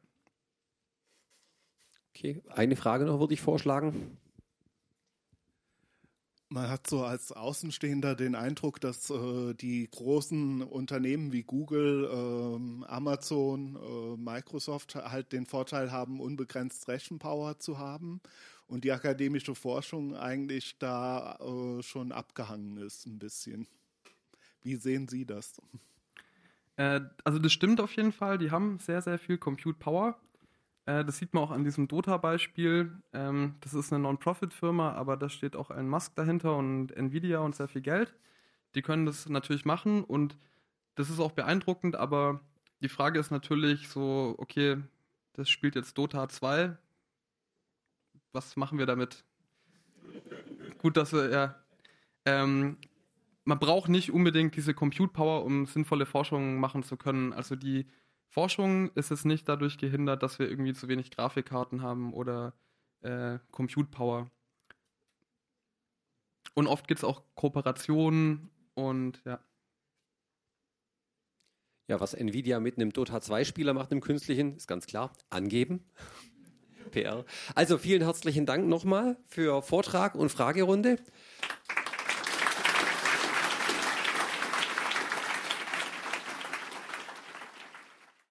Okay, eine Frage noch würde ich vorschlagen. Man hat so als Außenstehender den Eindruck, dass äh, die großen Unternehmen wie Google, äh, Amazon, äh, Microsoft halt den Vorteil haben, unbegrenzt Rechenpower zu haben und die akademische Forschung eigentlich da äh, schon abgehangen ist ein bisschen. Wie sehen Sie das? Äh, also das stimmt auf jeden Fall. Die haben sehr, sehr viel Compute Power. Äh, das sieht man auch an diesem Dota-Beispiel. Ähm, das ist eine Non-Profit-Firma, aber da steht auch ein Musk dahinter und Nvidia und sehr viel Geld. Die können das natürlich machen und das ist auch beeindruckend, aber die Frage ist natürlich so, okay, das spielt jetzt Dota 2. Was machen wir damit? Gut, dass wir, ja. Ähm, man braucht nicht unbedingt diese Compute Power, um sinnvolle Forschung machen zu können. Also die Forschung ist es nicht dadurch gehindert, dass wir irgendwie zu wenig Grafikkarten haben oder äh, Compute Power. Und oft gibt es auch Kooperationen und ja. Ja, was Nvidia mit einem Dota 2-Spieler macht im Künstlichen, ist ganz klar, angeben. PR. Also vielen herzlichen Dank nochmal für Vortrag und Fragerunde.